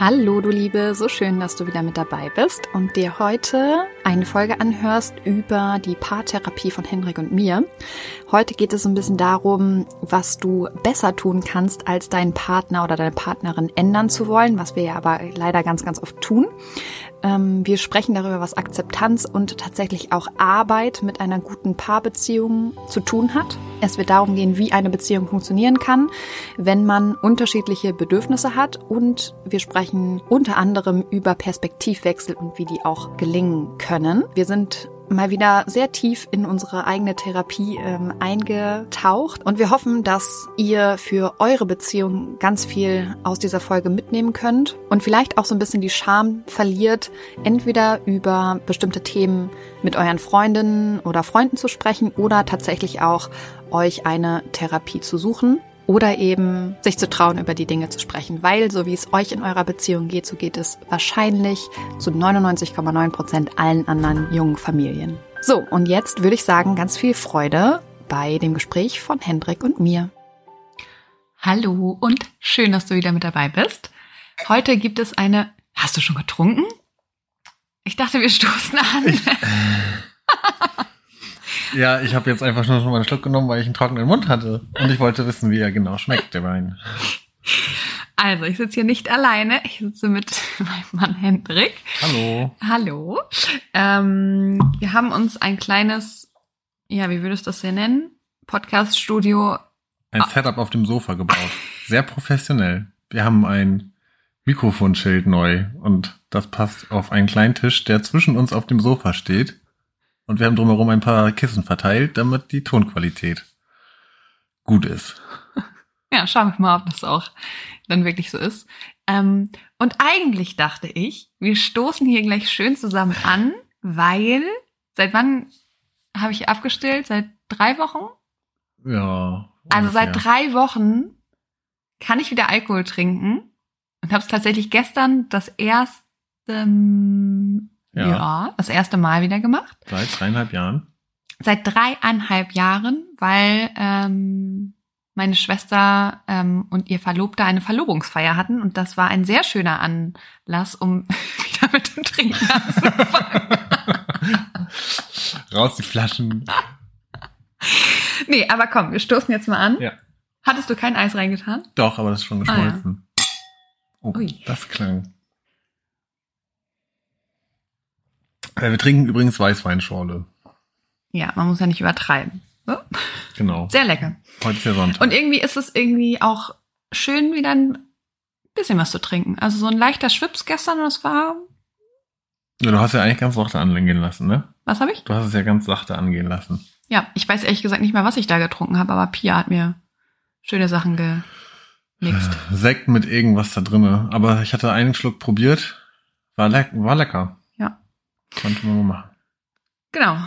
Hallo du Liebe, so schön, dass du wieder mit dabei bist und dir heute eine Folge anhörst über die Paartherapie von Henrik und mir. Heute geht es ein bisschen darum, was du besser tun kannst, als deinen Partner oder deine Partnerin ändern zu wollen, was wir ja aber leider ganz, ganz oft tun. Ähm, wir sprechen darüber, was Akzeptanz und tatsächlich auch Arbeit mit einer guten Paarbeziehung zu tun hat. Es wird darum gehen, wie eine Beziehung funktionieren kann, wenn man unterschiedliche Bedürfnisse hat. Und wir sprechen unter anderem über Perspektivwechsel und wie die auch gelingen können. Wir sind mal wieder sehr tief in unsere eigene Therapie ähm, eingetaucht. Und wir hoffen, dass ihr für eure Beziehung ganz viel aus dieser Folge mitnehmen könnt und vielleicht auch so ein bisschen die Scham verliert, entweder über bestimmte Themen mit euren Freundinnen oder Freunden zu sprechen oder tatsächlich auch euch eine Therapie zu suchen oder eben sich zu trauen, über die Dinge zu sprechen, weil so wie es euch in eurer Beziehung geht, so geht es wahrscheinlich zu 99,9 Prozent allen anderen jungen Familien. So, und jetzt würde ich sagen, ganz viel Freude bei dem Gespräch von Hendrik und mir. Hallo und schön, dass du wieder mit dabei bist. Heute gibt es eine. Hast du schon getrunken? Ich dachte, wir stoßen an. Ich, Ja, ich habe jetzt einfach nur schon mal einen Schluck genommen, weil ich einen trockenen Mund hatte. Und ich wollte wissen, wie er genau schmeckt, der Wein. Also, ich sitze hier nicht alleine. Ich sitze mit meinem Mann Hendrik. Hallo. Hallo. Ähm, wir haben uns ein kleines, ja, wie würdest du das hier nennen? Podcast-Studio. Ein Setup auf dem Sofa gebaut. Sehr professionell. Wir haben ein Mikrofonschild neu und das passt auf einen kleinen Tisch, der zwischen uns auf dem Sofa steht. Und wir haben drumherum ein paar Kissen verteilt, damit die Tonqualität gut ist. Ja, schauen wir mal, ob das auch dann wirklich so ist. Ähm, und eigentlich dachte ich, wir stoßen hier gleich schön zusammen an, weil seit wann habe ich abgestellt? Seit drei Wochen? Ja. Ungefähr. Also seit drei Wochen kann ich wieder Alkohol trinken und habe es tatsächlich gestern das erste ja. ja, das erste Mal wieder gemacht. Seit dreieinhalb Jahren? Seit dreieinhalb Jahren, weil ähm, meine Schwester ähm, und ihr Verlobter eine Verlobungsfeier hatten und das war ein sehr schöner Anlass, um wieder mit dem Trinken anzufangen. Raus die Flaschen. nee, aber komm, wir stoßen jetzt mal an. Ja. Hattest du kein Eis reingetan? Doch, aber das ist schon geschmolzen. Ah, ja. Oh, Ui. das klang. Äh, wir trinken übrigens Weißweinschorle. Ja, man muss ja nicht übertreiben. So. Genau. Sehr lecker. Heute ist ja Sonntag. Und irgendwie ist es irgendwie auch schön, wieder ein bisschen was zu trinken. Also so ein leichter Schwips gestern es war. ja, du hast ja eigentlich ganz sachte angehen lassen, ne? Was habe ich? Du hast es ja ganz sachte angehen lassen. Ja, ich weiß ehrlich gesagt nicht mehr, was ich da getrunken habe, aber Pia hat mir schöne Sachen gemixt. Sekt mit irgendwas da drinne. Aber ich hatte einen Schluck probiert. War, leck war lecker. Konnte man mal machen. Genau.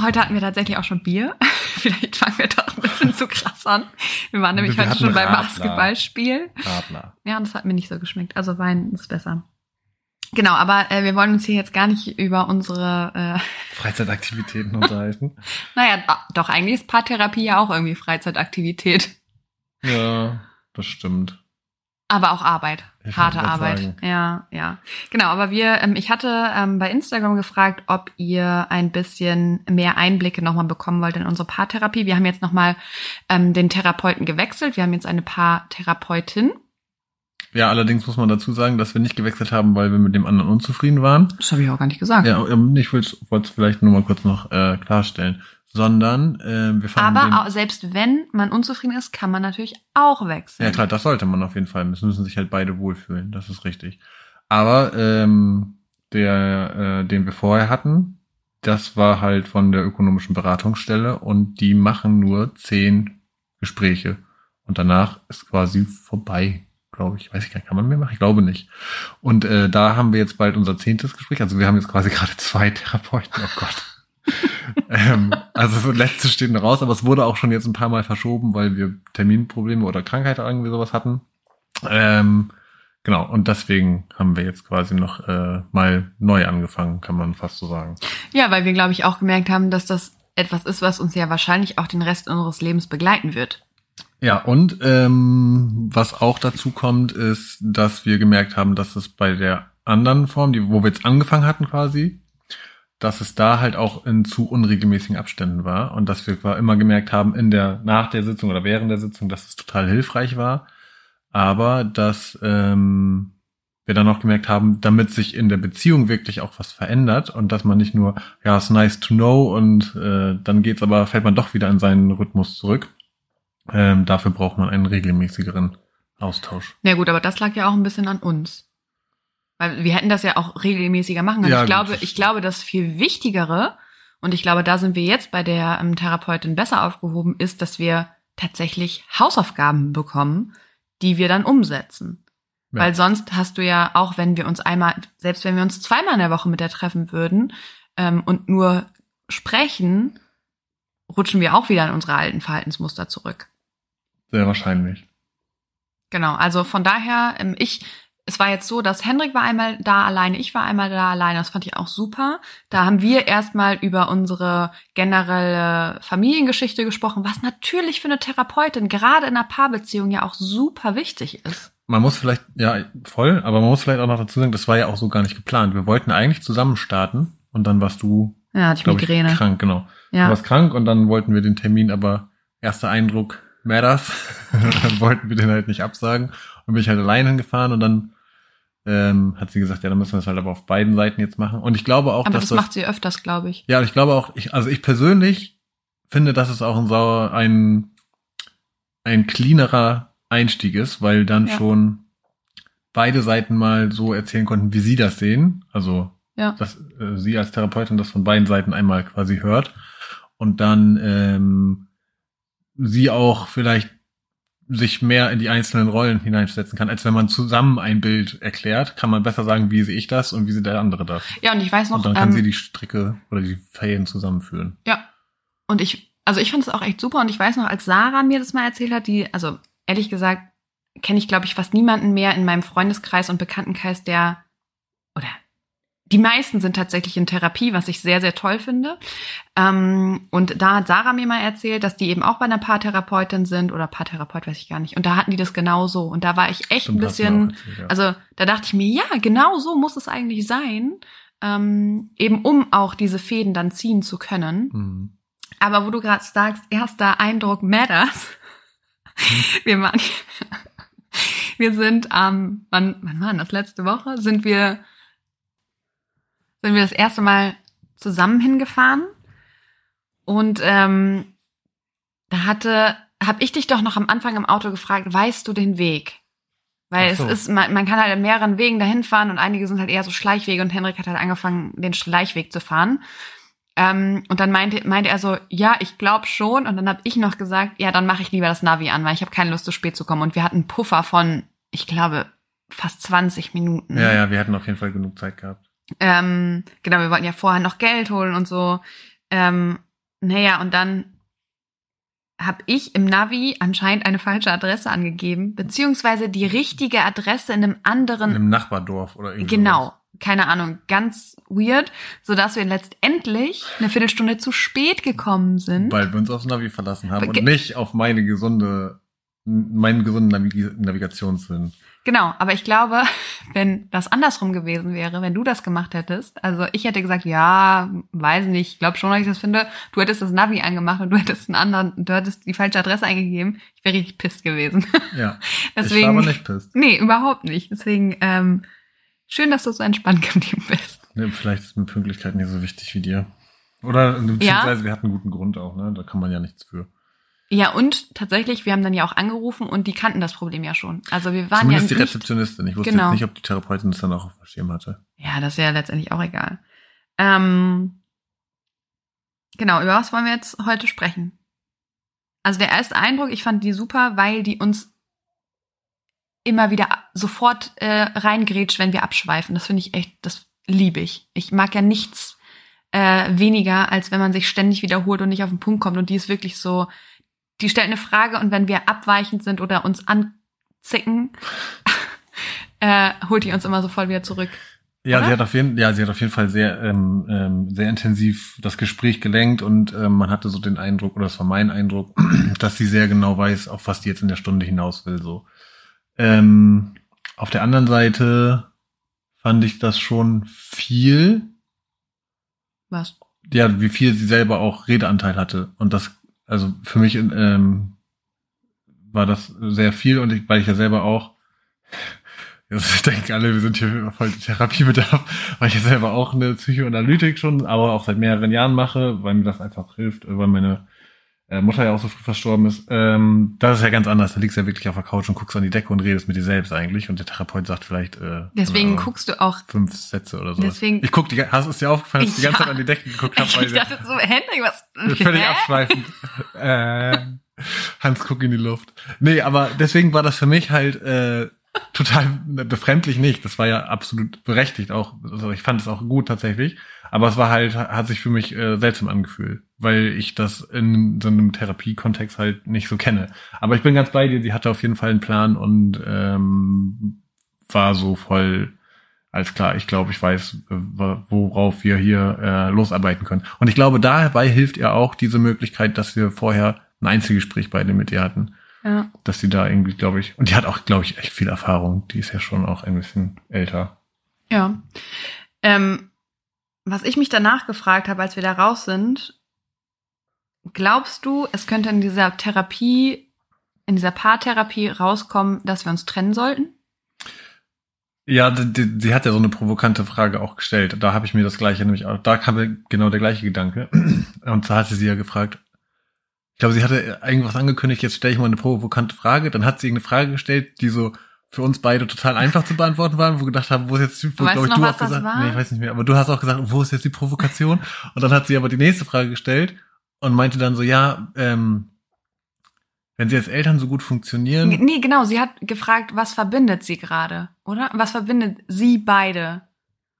Heute hatten wir tatsächlich auch schon Bier. Vielleicht fangen wir doch ein bisschen zu krass an. Wir waren nämlich Wir heute schon beim Radler. Basketballspiel. Radler. Ja, und das hat mir nicht so geschmeckt. Also Wein ist besser. Genau, aber äh, wir wollen uns hier jetzt gar nicht über unsere, äh, Freizeitaktivitäten unterhalten. naja, do- doch, eigentlich ist Paartherapie ja auch irgendwie Freizeitaktivität. Ja, das stimmt. Aber auch Arbeit. Ich Harte Arbeit. sagen. Ja, ja. Genau, aber wir, ähm, ich hatte ähm, bei Instagram gefragt, ob ihr ein bisschen mehr Einblicke nochmal bekommen wollt in unsere Paartherapie. Wir haben jetzt nochmal ähm, den Therapeuten gewechselt. Wir haben jetzt eine Paartherapeutin. Ja, allerdings muss man dazu sagen, dass wir nicht gewechselt haben, weil wir mit dem anderen unzufrieden waren. Das habe ich auch gar nicht gesagt. Ja, ähm, ich wollte es vielleicht nur mal kurz noch äh, klarstellen. Sondern äh, wir fanden den, aber auch, selbst wenn man unzufrieden ist, kann man natürlich auch wechseln. Ja klar, das sollte man auf jeden Fall. Es müssen sich halt beide wohlfühlen, das ist richtig. Aber ähm, der, äh, den wir vorher hatten, das war halt von der ökonomischen Beratungsstelle und die machen nur zehn Gespräche. Und danach ist quasi vorbei, glaube ich. Weiß ich gar nicht, kann man mehr machen? Ich glaube nicht. Und äh, da haben wir jetzt bald unser zehntes Gespräch. Also wir haben jetzt quasi gerade zwei Therapeuten. Oh Gott. ähm, also so letzte steht noch raus, aber es wurde auch schon jetzt ein paar Mal verschoben, weil wir Terminprobleme oder Krankheit oder irgendwie sowas hatten. Ähm, genau, und deswegen haben wir jetzt quasi noch äh, mal neu angefangen, kann man fast so sagen. Ja, weil wir, glaube ich, auch gemerkt haben, dass das etwas ist, was uns ja wahrscheinlich auch den Rest unseres Lebens begleiten wird. Ja, und ähm, was auch dazu kommt, ist, dass wir gemerkt haben, dass es bei der anderen Form, die, wo wir jetzt angefangen hatten quasi, dass es da halt auch in zu unregelmäßigen Abständen war und dass wir immer gemerkt haben in der nach der Sitzung oder während der Sitzung, dass es total hilfreich war, aber dass ähm, wir dann auch gemerkt haben, damit sich in der Beziehung wirklich auch was verändert und dass man nicht nur ja ist nice to know und äh, dann geht's aber fällt man doch wieder in seinen Rhythmus zurück. Ähm, dafür braucht man einen regelmäßigeren Austausch. Na gut, aber das lag ja auch ein bisschen an uns. Weil wir hätten das ja auch regelmäßiger machen können. Ja, ich glaube, das ich glaube, das viel Wichtigere, und ich glaube, da sind wir jetzt bei der ähm, Therapeutin besser aufgehoben, ist, dass wir tatsächlich Hausaufgaben bekommen, die wir dann umsetzen. Ja. Weil sonst hast du ja, auch wenn wir uns einmal, selbst wenn wir uns zweimal in der Woche mit der treffen würden ähm, und nur sprechen, rutschen wir auch wieder in unsere alten Verhaltensmuster zurück. Sehr wahrscheinlich. Genau, also von daher, ähm, ich, es war jetzt so, dass Hendrik war einmal da alleine, ich war einmal da alleine, das fand ich auch super. Da haben wir erstmal über unsere generelle Familiengeschichte gesprochen, was natürlich für eine Therapeutin gerade in einer Paarbeziehung ja auch super wichtig ist. Man muss vielleicht, ja, voll, aber man muss vielleicht auch noch dazu sagen, das war ja auch so gar nicht geplant. Wir wollten eigentlich zusammen starten und dann warst du, Ja, hatte ich Migräne. ich, krank, genau. Du ja. warst krank und dann wollten wir den Termin, aber erster Eindruck matters. dann wollten wir den halt nicht absagen und bin ich halt allein hingefahren und dann ähm, hat sie gesagt, ja, dann müssen wir es halt aber auf beiden Seiten jetzt machen. Und ich glaube auch, Aber dass das macht sie öfters, glaube ich. Ja, ich glaube auch, ich, also ich persönlich finde, dass es auch ein sauer, ein, ein cleanerer Einstieg ist, weil dann Ja. schon beide Seiten mal so erzählen konnten, wie sie das sehen. Also, Ja. dass äh, sie als Therapeutin das von beiden Seiten einmal quasi hört und dann ähm, sie auch vielleicht sich mehr in die einzelnen Rollen hineinsetzen kann, als wenn man zusammen ein Bild erklärt, kann man besser sagen, wie sehe ich das und wie sieht der andere das. Ja, und ich weiß noch, Und dann kann ähm, sie die Stricke oder die Fäden zusammenführen. Ja. Und ich, also ich fand es auch echt super. Und ich weiß noch, als Sarah mir das mal erzählt hat, die, also ehrlich gesagt, kenne ich, glaube ich, fast niemanden mehr in meinem Freundeskreis und Bekanntenkreis, der, die meisten sind tatsächlich in Therapie, was ich sehr, sehr toll finde. Ähm, und da hat Sarah mir mal erzählt, dass die eben auch bei einer Paartherapeutin sind oder Paartherapeut, weiß ich gar nicht. Und da hatten die das genauso. Und da war ich echt Stimmt, ein bisschen, erzählt, ja. also da dachte ich mir, ja, genau so muss es eigentlich sein, ähm, eben um auch diese Fäden dann ziehen zu können. Mhm. Aber wo du gerade sagst, erster Eindruck matters. Wir waren, wir sind am, wann, wann war das letzte Woche? Sind wir sind wir das erste Mal zusammen hingefahren. Und ähm, da hatte, habe ich dich doch noch am Anfang im Auto gefragt, weißt du den Weg? Weil so. es ist, man, man kann halt an mehreren Wegen dahin fahren und einige sind halt eher so Schleichwege und Henrik hat halt angefangen, den Schleichweg zu fahren. Ähm, und dann meinte, meinte er so, ja, ich glaube schon. Und dann habe ich noch gesagt, ja, dann mache ich lieber das Navi an, weil ich habe keine Lust, zu spät zu kommen. Und wir hatten einen Puffer von, ich glaube, fast 20 Minuten. Ja, ja, wir hatten auf jeden Fall genug Zeit gehabt. Ähm, genau, wir wollten ja vorher noch Geld holen und so. Ähm, naja, und dann habe ich im Navi anscheinend eine falsche Adresse angegeben, beziehungsweise die richtige Adresse in einem In anderen, einem Nachbardorf oder irgendwie. genau, keine Ahnung, ganz weird, sodass wir letztendlich eine Viertelstunde zu spät gekommen sind. Weil wir uns aufs Navi verlassen haben Ge- und nicht auf meine gesunde, meinen gesunden Navi Navigationssinn. Genau, aber ich glaube, wenn das andersrum gewesen wäre, wenn du das gemacht hättest, also ich hätte gesagt, ja, weiß nicht, ich glaube schon, dass ich das finde, du hättest das Navi angemacht und du hättest einen anderen, du hättest die falsche Adresse eingegeben, ich wäre richtig pisst gewesen. Ja. Deswegen, Ich war aber nicht pisst. nee, überhaupt nicht. Deswegen, ähm, schön, dass du so entspannt geblieben bist. Ja, vielleicht ist mir Pünktlichkeit nicht so wichtig wie dir. Oder beziehungsweise wir hatten einen guten Grund auch, ne? Da kann man ja nichts für. Ja, und tatsächlich, wir haben dann ja auch angerufen und die kannten das Problem ja schon. Also wir waren Zumindest ja die Rezeptionistin. Ich wusste Genau. jetzt nicht, ob die Therapeutin das dann auch auf dem Schirm hatte. Ja, das ist ja letztendlich auch egal. Ähm, genau, über was wollen wir jetzt heute sprechen? Also der erste Eindruck, ich fand die super, weil die uns immer wieder sofort äh, reingrätscht, wenn wir abschweifen. Das finde ich echt, das liebe ich. Ich mag ja nichts äh, weniger, als wenn man sich ständig wiederholt und nicht auf den Punkt kommt. Und die ist wirklich so, die stellt eine Frage und wenn wir abweichend sind oder uns anzicken, äh, holt die uns immer sofort wieder zurück. Ja, Oder? sie hat auf jeden, ja, sie hat auf jeden Fall sehr, ähm, ähm, sehr intensiv das Gespräch gelenkt und ähm, man hatte so den Eindruck, oder das war mein Eindruck, dass sie sehr genau weiß, auf was die jetzt in der Stunde hinaus will. So. Ähm, auf der anderen Seite fand ich das schon viel, Was? ja, wie viel sie selber auch Redeanteil hatte. Und das, also für mich ähm, war das sehr viel und ich, weil ich ja selber auch, jetzt denken alle, wir sind hier voll Therapiebedarf, weil ich ja selber auch eine Psychoanalytik schon, aber auch seit mehreren Jahren mache, weil mir das einfach hilft, weil meine äh, Mutter ja auch so früh verstorben ist. Ähm, das ist ja ganz anders. Da liegst du ja wirklich auf der Couch und guckst an die Decke und redest mit dir selbst eigentlich und der Therapeut sagt vielleicht äh, Deswegen Ahnung, guckst du auch. fünf Sätze oder so. Deswegen- ich guck die, hast es dir aufgefallen, dass ich die ganze Ja. Zeit an die Decke geguckt habe, Ich wir- dachte so, Henrik, was? Völlig abschweifend. äh, Hans guck in die Luft. Nee, aber deswegen war das für mich halt äh, total befremdlich nicht. Das war ja absolut berechtigt auch. Also ich fand es auch gut tatsächlich. Aber es war halt, hat sich für mich äh, seltsam angefühlt, weil ich das in so einem Therapiekontext halt nicht so kenne. Aber ich bin ganz bei dir, sie hatte auf jeden Fall einen Plan und ähm, war so voll alles klar, ich glaube, ich weiß, äh, worauf wir hier äh, losarbeiten können. Und ich glaube, dabei hilft ihr auch diese Möglichkeit, dass wir vorher ein Einzelgespräch beide mit ihr hatten. Ja. Dass sie da irgendwie, glaube ich, und die hat auch, glaube ich, echt viel Erfahrung. Die ist ja schon auch ein bisschen älter. Ja. Ähm, was ich mich danach gefragt habe, als wir da raus sind, glaubst du, es könnte in dieser Therapie, in dieser Paartherapie rauskommen, dass wir uns trennen sollten? Ja, sie hat ja so eine provokante Frage auch gestellt. Da habe ich mir das gleiche, nämlich auch, da kam genau der gleiche Gedanke. Und zwar hatte sie ja gefragt, ich glaube, sie hatte irgendwas angekündigt, jetzt stelle ich mal eine provokante Frage. Dann hat sie irgendeine Frage gestellt, die so für uns beide total einfach zu beantworten waren, wo wir gedacht haben, wo ist jetzt die, wo, Weißt du ich, noch, du was auch das gesagt, war? nee, ich weiß nicht mehr, aber du hast auch gesagt, wo ist jetzt die Provokation? Und dann hat sie aber die nächste Frage gestellt und meinte dann so, ja, ähm, wenn sie als Eltern so gut funktionieren, Nee, genau, sie hat gefragt, was verbindet sie gerade, oder? Was verbindet sie beide?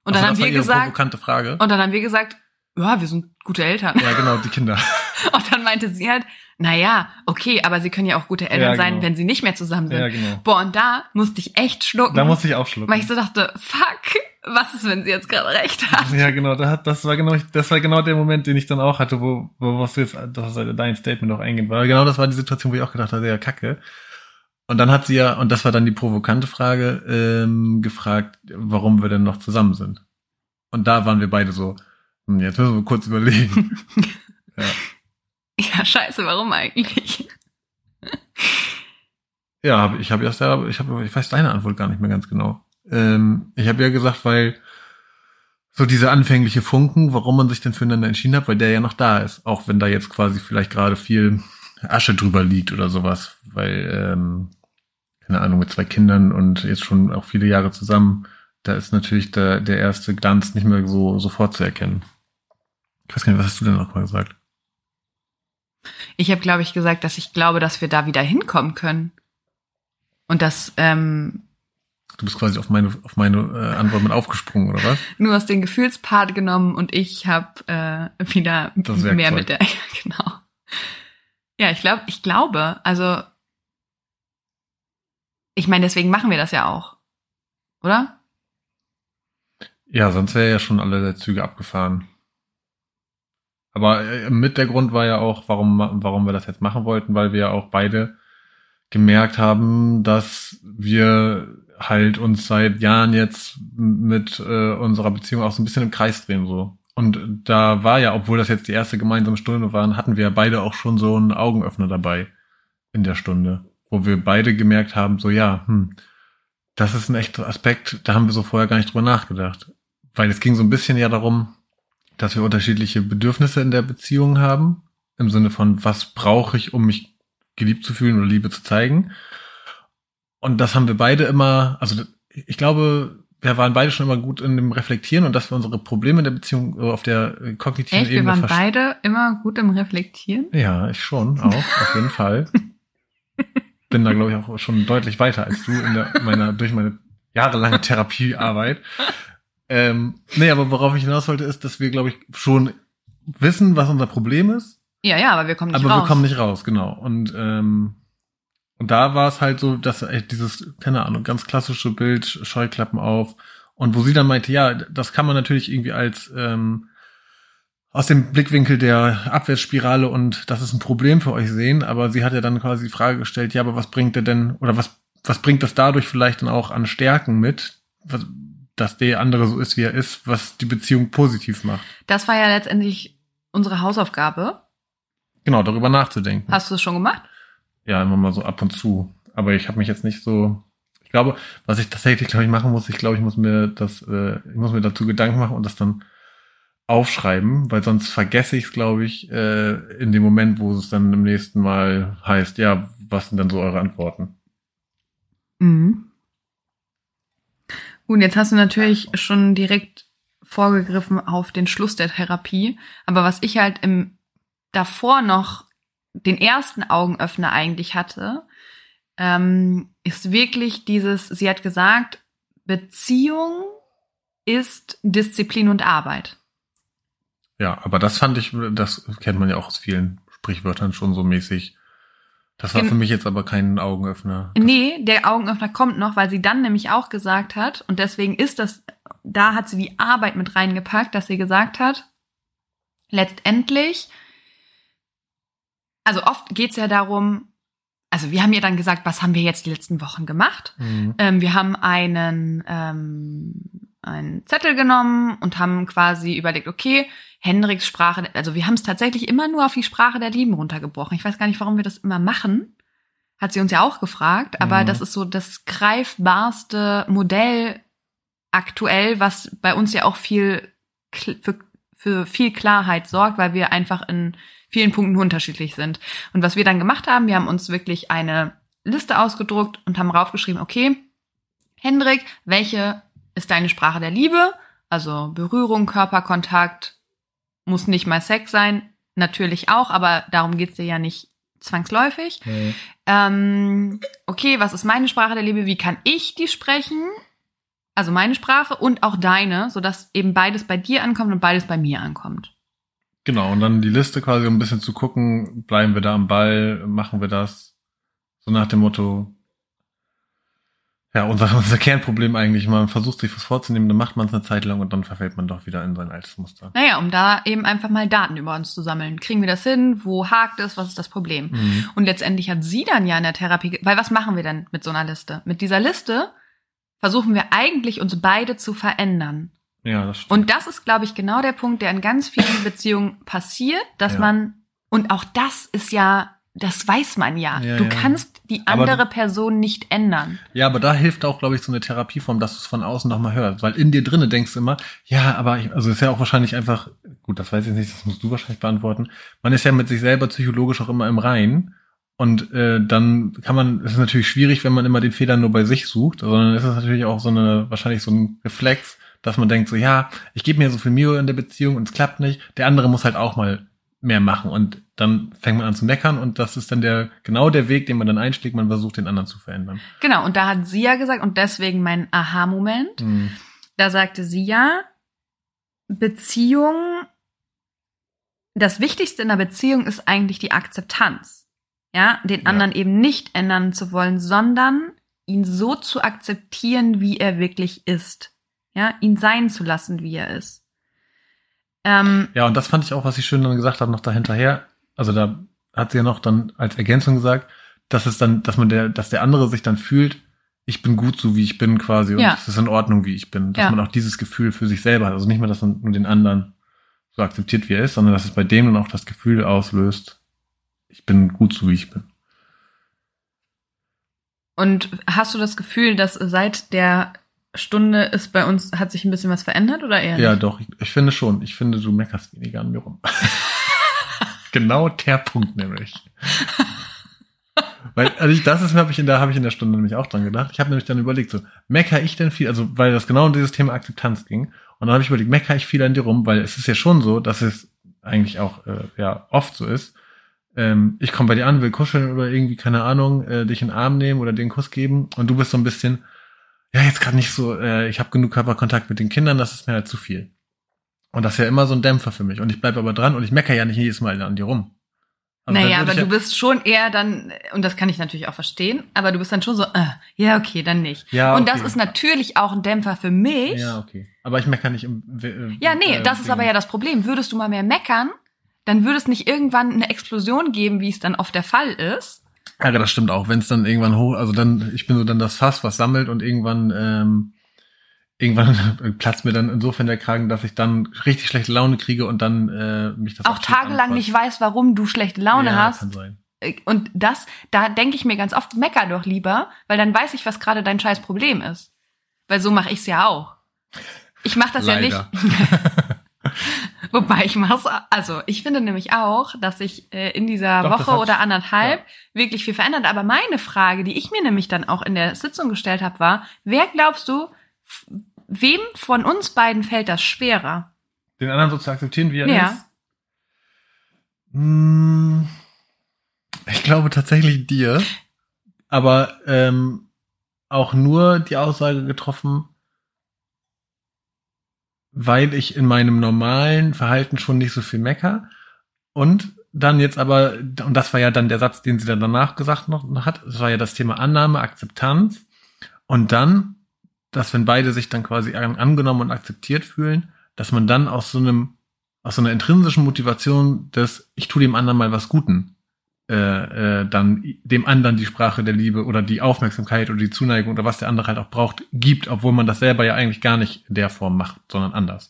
Und dann Ach so, haben wir gesagt, provokante Frage. und dann haben wir gesagt, ja, wir sind gute Eltern. Ja, genau, die Kinder. Und dann meinte sie halt, na ja, okay, aber sie können ja auch gute Eltern Ja, sein, genau. wenn sie nicht mehr zusammen sind. Ja, genau. Boah, und da musste ich echt schlucken. Da musste ich auch schlucken. weil ich so dachte, fuck, was ist, wenn sie jetzt gerade recht hat? Ja, genau, das war genau, das war genau der Moment, den ich dann auch hatte, wo, wo was du jetzt, das ist dein Statement auch eingehen war. Genau das war die Situation, wo ich auch gedacht habe, ja, kacke. Und dann hat sie ja, und das war dann die provokante Frage, ähm, gefragt, warum wir denn noch zusammen sind. Und da waren wir beide so, hm, jetzt müssen wir kurz überlegen. ja. Ja, scheiße, warum eigentlich? Ja, ich habe erst, ja, ich habe, ich weiß deine Antwort gar nicht mehr ganz genau. Ähm, ich habe ja gesagt, weil so diese anfängliche Funken, warum man sich denn füreinander entschieden hat, weil der ja noch da ist. Auch wenn da jetzt quasi vielleicht gerade viel Asche drüber liegt oder sowas, weil, ähm, keine Ahnung, mit zwei Kindern und jetzt schon auch viele Jahre zusammen, da ist natürlich der, der erste Glanz nicht mehr so sofort zu erkennen. Ich weiß gar nicht, was hast du denn noch mal gesagt? Ich habe, glaube ich, gesagt, dass ich glaube, dass wir da wieder hinkommen können. Und dass ähm, Du bist quasi auf meine, auf meine äh, Antwort mit aufgesprungen, oder was? Nur aus den Gefühlspart genommen und ich habe äh, wieder mehr mit der. genau. Ja, ich glaube, ich glaube, also ich meine, deswegen machen wir das ja auch. Oder? Ja, sonst wäre ja schon alle Züge abgefahren. Aber äh, mit der Grund war ja auch, warum, warum wir das jetzt machen wollten, weil wir ja auch beide gemerkt haben, dass wir halt uns seit Jahren jetzt mit äh, unserer Beziehung auch so ein bisschen im Kreis drehen so. Und da war ja, obwohl das jetzt die erste gemeinsame Stunde waren, hatten wir beide auch schon so einen Augenöffner dabei in der Stunde, wo wir beide gemerkt haben, so ja, hm, das ist ein echter Aspekt, da haben wir so vorher gar nicht drüber nachgedacht. Weil es ging so ein bisschen ja darum, dass wir unterschiedliche Bedürfnisse in der Beziehung haben, im Sinne von, was brauche ich, um mich geliebt zu fühlen oder Liebe zu zeigen. Und das haben wir beide immer, also ich glaube, wir waren beide schon immer gut in dem Reflektieren und dass wir unsere Probleme in der Beziehung auf der äh, kognitiven Echt? Ebene. Wir waren beide immer gut im Reflektieren? Ja, ich schon, auch, auf jeden Fall. Bin da, glaube ich, auch schon deutlich weiter als du in der, meiner, durch meine jahrelange Therapiearbeit. Ähm, nee, aber worauf ich hinaus wollte, ist, dass wir, glaube ich, schon wissen, was unser Problem ist. Ja, ja, aber wir kommen nicht aber raus. Aber wir kommen nicht raus, genau. Und ähm, und da war es halt so, dass dieses, keine Ahnung, ganz klassische Bild, Scheuklappen auf. Und wo sie dann meinte, ja, das kann man natürlich irgendwie als ähm, aus dem Blickwinkel der Abwärtsspirale und das ist ein Problem für euch sehen, aber sie hat ja dann quasi die Frage gestellt, ja, aber was bringt der denn, oder was, was bringt das dadurch vielleicht dann auch an Stärken mit, was, dass der andere so ist, wie er ist, was die Beziehung positiv macht? Das war ja letztendlich unsere Hausaufgabe. Genau, darüber nachzudenken. Hast du es schon gemacht? ja immer mal so ab und zu. Aber ich habe mich jetzt nicht so. Ich glaube, was ich tatsächlich, glaube ich, machen muss, ich glaube, ich muss mir das, äh, ich muss mir dazu Gedanken machen und das dann aufschreiben, weil sonst vergesse ich es, glaube ich, äh, in dem Moment, wo es dann im nächsten Mal heißt, ja, was sind dann so eure Antworten? Mhm. Gut, jetzt hast du natürlich schon direkt vorgegriffen auf den Schluss der Therapie, aber was ich halt im davor noch den ersten Augenöffner eigentlich hatte, ähm, ist wirklich dieses, sie hat gesagt, Beziehung ist Disziplin und Arbeit. Ja, aber das fand ich, das kennt man ja auch aus vielen Sprichwörtern schon so mäßig. Das war für mich jetzt aber kein Augenöffner. Das nee, der Augenöffner kommt noch, weil sie dann nämlich auch gesagt hat, und deswegen ist das, da hat sie die Arbeit mit reingepackt, dass sie gesagt hat, letztendlich also oft geht's ja darum, also wir haben ja dann gesagt, was haben wir jetzt die letzten Wochen gemacht? Mhm. Ähm, wir haben einen, ähm, einen Zettel genommen und haben quasi überlegt, okay, Hendriks Sprache, also wir haben es tatsächlich immer nur auf die Sprache der Lieben runtergebrochen. Ich weiß gar nicht, warum wir das immer machen. Hat sie uns ja auch gefragt, aber mhm. das ist so das greifbarste Modell aktuell, was bei uns ja auch viel für, für viel Klarheit sorgt, weil wir einfach in vielen Punkten unterschiedlich sind. Und was wir dann gemacht haben, wir haben uns wirklich eine Liste ausgedruckt und haben raufgeschrieben, okay, Hendrik, welche ist deine Sprache der Liebe? Also Berührung, Körperkontakt, muss nicht mal Sex sein, natürlich auch, aber darum geht's dir ja nicht zwangsläufig. Mhm. Ähm, okay, was ist meine Sprache der Liebe? Wie kann ich die sprechen? Also meine Sprache und auch deine, sodass eben beides bei dir ankommt und beides bei mir ankommt. Genau, und dann die Liste quasi, um ein bisschen zu gucken, bleiben wir da am Ball, machen wir das? So nach dem Motto, ja, unser, unser Kernproblem eigentlich, man versucht sich was vorzunehmen, dann macht man es eine Zeit lang und dann verfällt man doch wieder in sein altes Muster. Naja, um da eben einfach mal Daten über uns zu sammeln. Kriegen wir das hin? Wo hakt es? Was ist das Problem? Mhm. Und letztendlich hat sie dann ja in der Therapie, weil was machen wir denn mit so einer Liste? Mit dieser Liste versuchen wir eigentlich uns beide zu verändern. Ja, das stimmt. Und das ist, glaube ich, genau der Punkt, der in ganz vielen Beziehungen passiert, dass ja. man, und auch das ist ja das weiß man ja. Ja, du ja. kannst die Aber andere du- Person nicht ändern. Ja, aber da hilft auch, glaube ich, so eine Therapieform, dass du es von außen nochmal hörst. Weil in dir drinne denkst du immer, ja, aber ich, also ist ja auch wahrscheinlich einfach, gut, das weiß ich nicht, das musst du wahrscheinlich beantworten. Man ist ja mit sich selber psychologisch auch immer im Reinen. Und äh, dann kann man, es ist natürlich schwierig, wenn man immer den Fehler nur bei sich sucht, sondern es ist natürlich auch so eine, wahrscheinlich so ein Reflex, dass man denkt so, ja, ich gebe mir so viel Mühe in der Beziehung und es klappt nicht, der andere muss halt auch mal mehr machen und dann fängt man an zu meckern und das ist dann der genau der Weg, den man dann einschlägt, man versucht den anderen zu verändern. Genau, und da hat sie ja gesagt, und deswegen mein Aha-Moment, Mhm. da sagte sie ja, Beziehung, das Wichtigste in der Beziehung ist eigentlich die Akzeptanz. Ja, den Ja. anderen eben nicht ändern zu wollen, sondern ihn so zu akzeptieren, wie er wirklich ist. Ja, ihn sein zu lassen, wie er ist. Ähm, Ja, und das fand ich auch, was sie schön dann gesagt hat, noch dahinterher. Also da hat sie ja noch dann als Ergänzung gesagt, dass es dann, dass man der, dass der andere sich dann fühlt, ich bin gut so wie ich bin quasi und Ja. es ist in Ordnung wie ich bin. Dass Ja. man auch dieses Gefühl für sich selber hat. Also nicht mehr, dass man nur den anderen so akzeptiert, wie er ist, sondern dass es bei dem dann auch das Gefühl auslöst, ich bin gut so wie ich bin. Und hast du das Gefühl, dass seit der Stunde ist bei uns, hat sich ein bisschen was verändert oder eher Ja, nicht? doch, ich, ich finde schon. Ich finde, du meckerst weniger an mir rum. genau der Punkt nämlich. Weil, also ich, das ist, habe ich in der, habe ich in der Stunde nämlich auch dran gedacht. Ich habe nämlich dann überlegt, so, mecker ich denn viel, also weil das genau um dieses Thema Akzeptanz ging. Und dann habe ich überlegt, mecker ich viel an dir rum, weil es ist ja schon so, dass es eigentlich auch äh, ja oft so ist. Ähm, ich komme bei dir an, will kuscheln oder irgendwie, keine Ahnung, äh, dich in den Arm nehmen oder dir einen Kuss geben und du bist so ein bisschen, ja, jetzt gerade nicht so, äh, ich habe genug Körperkontakt mit den Kindern, das ist mir halt zu viel. Und das ist ja immer so ein Dämpfer für mich. Und ich bleib aber dran und ich meckere ja nicht jedes Mal an dir rum. Also dann naja, aber ich du ja, bist schon eher dann, und das kann ich natürlich auch verstehen, aber du bist dann schon so, äh, ja, okay, dann nicht. Ja, Und das okay. ist natürlich auch ein Dämpfer für mich. Ja, okay. Aber ich meckere nicht im. Äh, Ja, nee, äh, das ist aber ja das Problem. Würdest du mal mehr meckern, dann würde es nicht irgendwann eine Explosion geben, wie es dann oft der Fall ist. Ja, das stimmt auch. Wenn es dann irgendwann hoch, also dann, ich bin so dann das Fass, was sammelt und irgendwann, ähm, irgendwann platzt mir dann insofern der Kragen, dass ich dann richtig schlechte Laune kriege und dann äh, mich das auch tief tagelang nicht weiß, warum du schlechte Laune ja, hast. Kann sein. Und das, da denke ich mir ganz oft, mecker doch lieber, weil dann weiß ich, was gerade dein scheiß Problem ist. Weil so mache ich's ja auch. Ich mache das Leider. ja nicht. Wobei ich mach's, also ich finde nämlich auch, dass sich äh, in dieser Doch, Woche oder anderthalb wirklich viel verändert. Aber meine Frage, die ich mir nämlich dann auch in der Sitzung gestellt habe, war, wer glaubst du, wem von uns beiden fällt das schwerer? Den anderen so zu akzeptieren, wie er Ja. ist. Hm, Ich glaube tatsächlich dir, aber ähm, auch nur die Aussage getroffen, weil ich in meinem normalen Verhalten schon nicht so viel mecker. Und dann jetzt aber, und das war ja dann der Satz, den sie dann danach gesagt noch hat, das war ja das Thema Annahme, Akzeptanz. Und dann, dass wenn beide sich dann quasi an, angenommen und akzeptiert fühlen, dass man dann aus so einem, aus so einer intrinsischen Motivation des, ich tue dem anderen mal was Guten, äh, äh, dann dem anderen die Sprache der Liebe oder die Aufmerksamkeit oder die Zuneigung oder was der andere halt auch braucht, gibt, obwohl man das selber ja eigentlich gar nicht in der Form macht, sondern anders.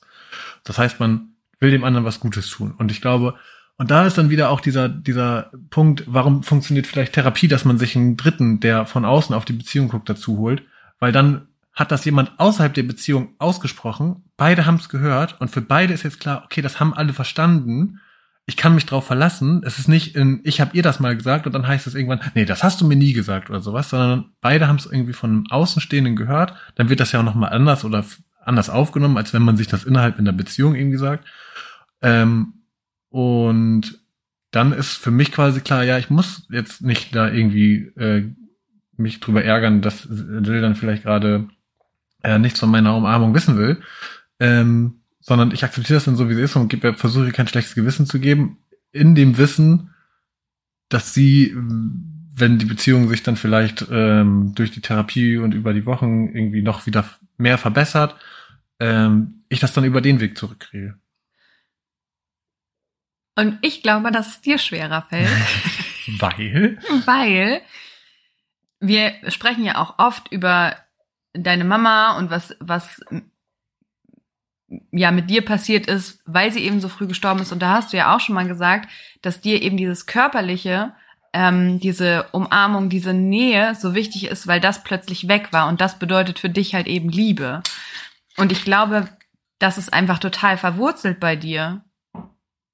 Das heißt, man will dem anderen was Gutes tun. Und ich glaube, und da ist dann wieder auch dieser, dieser Punkt, warum funktioniert vielleicht Therapie, dass man sich einen Dritten, der von außen auf die Beziehung guckt, dazu holt, weil dann hat das jemand außerhalb der Beziehung ausgesprochen, beide haben es gehört und für beide ist jetzt klar, okay, das haben alle verstanden, ich kann mich drauf verlassen, es ist nicht in, ich habe ihr das mal gesagt und dann heißt es irgendwann, nee, das hast du mir nie gesagt oder sowas, sondern beide haben es irgendwie von einem Außenstehenden gehört, dann wird das ja auch nochmal anders oder anders aufgenommen, als wenn man sich das innerhalb in der Beziehung irgendwie sagt. Ähm, und dann ist für mich quasi klar, ja, ich muss jetzt nicht da irgendwie äh, mich drüber ärgern, dass Jill dann vielleicht gerade äh, nichts von meiner Umarmung wissen will, ähm, sondern ich akzeptiere das dann so, wie sie ist und gebe, versuche ihr kein schlechtes Gewissen zu geben, in dem Wissen, dass sie, wenn die Beziehung sich dann vielleicht ähm, durch die Therapie und über die Wochen irgendwie noch wieder mehr verbessert, ähm, ich das dann über den Weg zurückkriege. Und ich glaube, dass es dir schwerer fällt. Weil? Weil wir sprechen ja auch oft über deine Mama und was, was ja mit dir passiert ist, weil sie eben so früh gestorben ist. Und da hast du ja auch schon mal gesagt, dass dir eben dieses Körperliche ähm, diese Umarmung, diese Nähe so wichtig ist, weil das plötzlich weg war und das bedeutet für dich halt eben Liebe. Und ich glaube, das ist einfach total verwurzelt bei dir.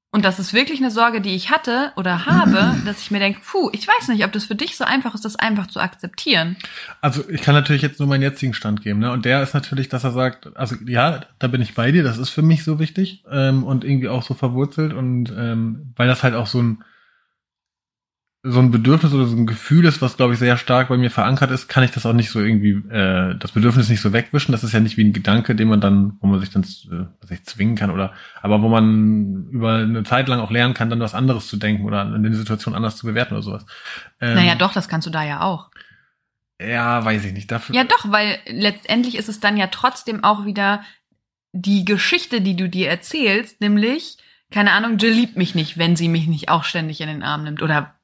Und das ist wirklich eine Sorge, die ich hatte oder habe, dass ich mir denke, puh, ich weiß nicht, ob das für dich so einfach ist, das einfach zu akzeptieren. Also ich kann natürlich jetzt nur meinen jetzigen Stand geben, ne? Und der ist natürlich, dass er sagt, also ja, da bin ich bei dir, das ist für mich so wichtig ähm, und irgendwie auch so verwurzelt und ähm, weil das halt auch so ein so ein Bedürfnis oder so ein Gefühl ist, was glaube ich sehr stark bei mir verankert ist, kann ich das auch nicht so irgendwie, äh, das Bedürfnis nicht so wegwischen. Das ist ja nicht wie ein Gedanke, den man dann, wo man sich dann äh, sich zwingen kann oder, aber wo man über eine Zeit lang auch lernen kann, dann was anderes zu denken oder in der Situation anders zu bewerten oder sowas. Ähm, naja, doch, das kannst du da ja auch. Ja, weiß ich nicht. Dafür ja, doch, weil letztendlich ist es dann ja trotzdem auch wieder die Geschichte, die du dir erzählst, nämlich, keine Ahnung, Jill liebt mich nicht, wenn sie mich nicht auch ständig in den Arm nimmt oder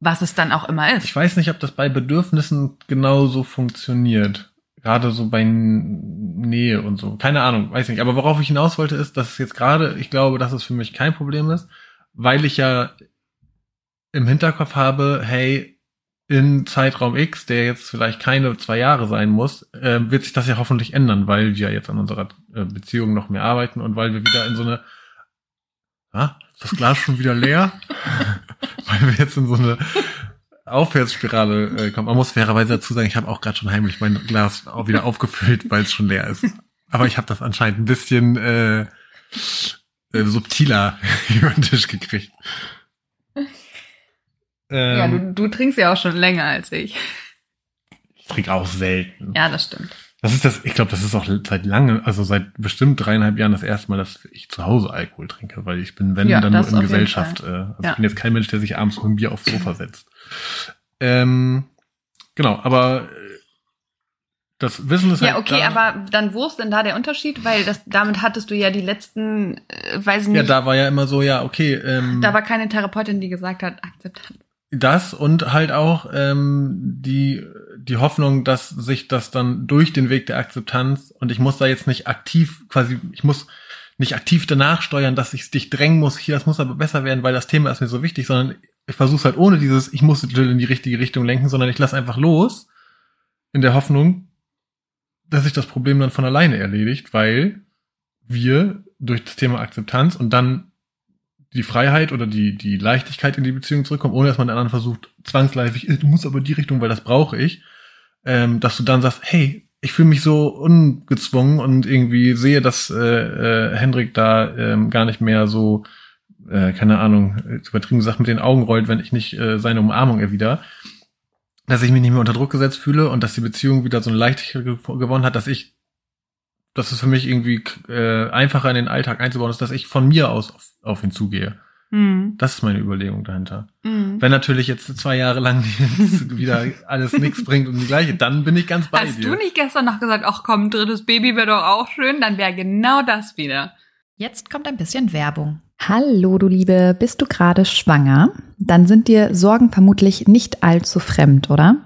was es dann auch immer ist. Ich weiß nicht, ob das bei Bedürfnissen genauso funktioniert. Gerade so bei Nähe und so. Keine Ahnung, weiß nicht. Aber worauf ich hinaus wollte, ist, dass es jetzt gerade, ich glaube, dass es für mich kein Problem ist, weil ich ja im Hinterkopf habe, hey, in Zeitraum X, der jetzt vielleicht keine zwei Jahre sein muss, äh, wird sich das ja hoffentlich ändern, weil wir jetzt an unserer äh, Beziehung noch mehr arbeiten und weil wir wieder in so eine ah, das Glas schon wieder leer, weil wir jetzt in so eine Aufwärtsspirale äh, kommen. Man muss fairerweise dazu sagen, ich habe auch gerade schon heimlich mein Glas auch wieder aufgefüllt, weil es schon leer ist. Aber ich habe das anscheinend ein bisschen äh, äh, subtiler über den Tisch gekriegt. Ähm, ja, du, du trinkst ja auch schon länger als ich. Ich trinke auch selten. Ja, das stimmt. Das ist das, ich glaube, das ist auch seit lange, also seit bestimmt dreieinhalb Jahren das erste Mal, dass ich zu Hause Alkohol trinke, weil ich bin, wenn, ja, dann nur in Gesellschaft. Äh, also ja. ich bin jetzt kein Mensch, der sich abends mit ein Bier aufs Sofa setzt. Ähm, genau, aber äh, das Wissen ist ja halt okay, da. aber dann wo ist denn da der Unterschied? Weil das damit hattest du ja die letzten, äh, weiß nicht. Ja, da war ja immer so, ja okay. Ähm, da war keine Therapeutin, die gesagt hat, Akzeptanz. Das und halt auch ähm, die die Hoffnung, dass sich das dann durch den Weg der Akzeptanz und ich muss da jetzt nicht aktiv quasi, ich muss nicht aktiv danach steuern, dass ich dich drängen muss, hier, das muss aber besser werden, weil das Thema ist mir so wichtig, sondern ich versuche halt ohne dieses, ich muss in die richtige Richtung lenken, sondern ich lasse einfach los, in der Hoffnung, dass sich das Problem dann von alleine erledigt, weil wir durch das Thema Akzeptanz und dann die Freiheit oder die, die Leichtigkeit in die Beziehung zurückkommen, ohne dass man den anderen versucht, zwangsläufig, du musst aber die Richtung, weil das brauche ich, ähm, dass du dann sagst, hey, ich fühle mich so ungezwungen und irgendwie sehe, dass äh, äh, Hendrik da ähm, gar nicht mehr so, äh, keine Ahnung, übertrieben Sachen mit den Augen rollt, wenn ich nicht äh, seine Umarmung erwider, dass ich mich nicht mehr unter Druck gesetzt fühle und dass die Beziehung wieder so eine Leichtigkeit gewonnen hat, dass ich dass es für mich irgendwie äh, einfacher in den Alltag einzubauen ist, dass ich von mir aus auf, auf ihn zugehe. Mhm. Das ist meine Überlegung dahinter. Mhm. Wenn natürlich jetzt zwei Jahre lang wieder alles nichts bringt und die gleiche, dann bin ich ganz bei Hast dir. Hast du nicht gestern noch gesagt, ach komm, drittes Baby wäre doch auch schön, dann wäre genau das wieder. Jetzt kommt ein bisschen Werbung. Hallo, du Liebe, bist du gerade schwanger? Dann sind dir Sorgen vermutlich nicht allzu fremd, oder?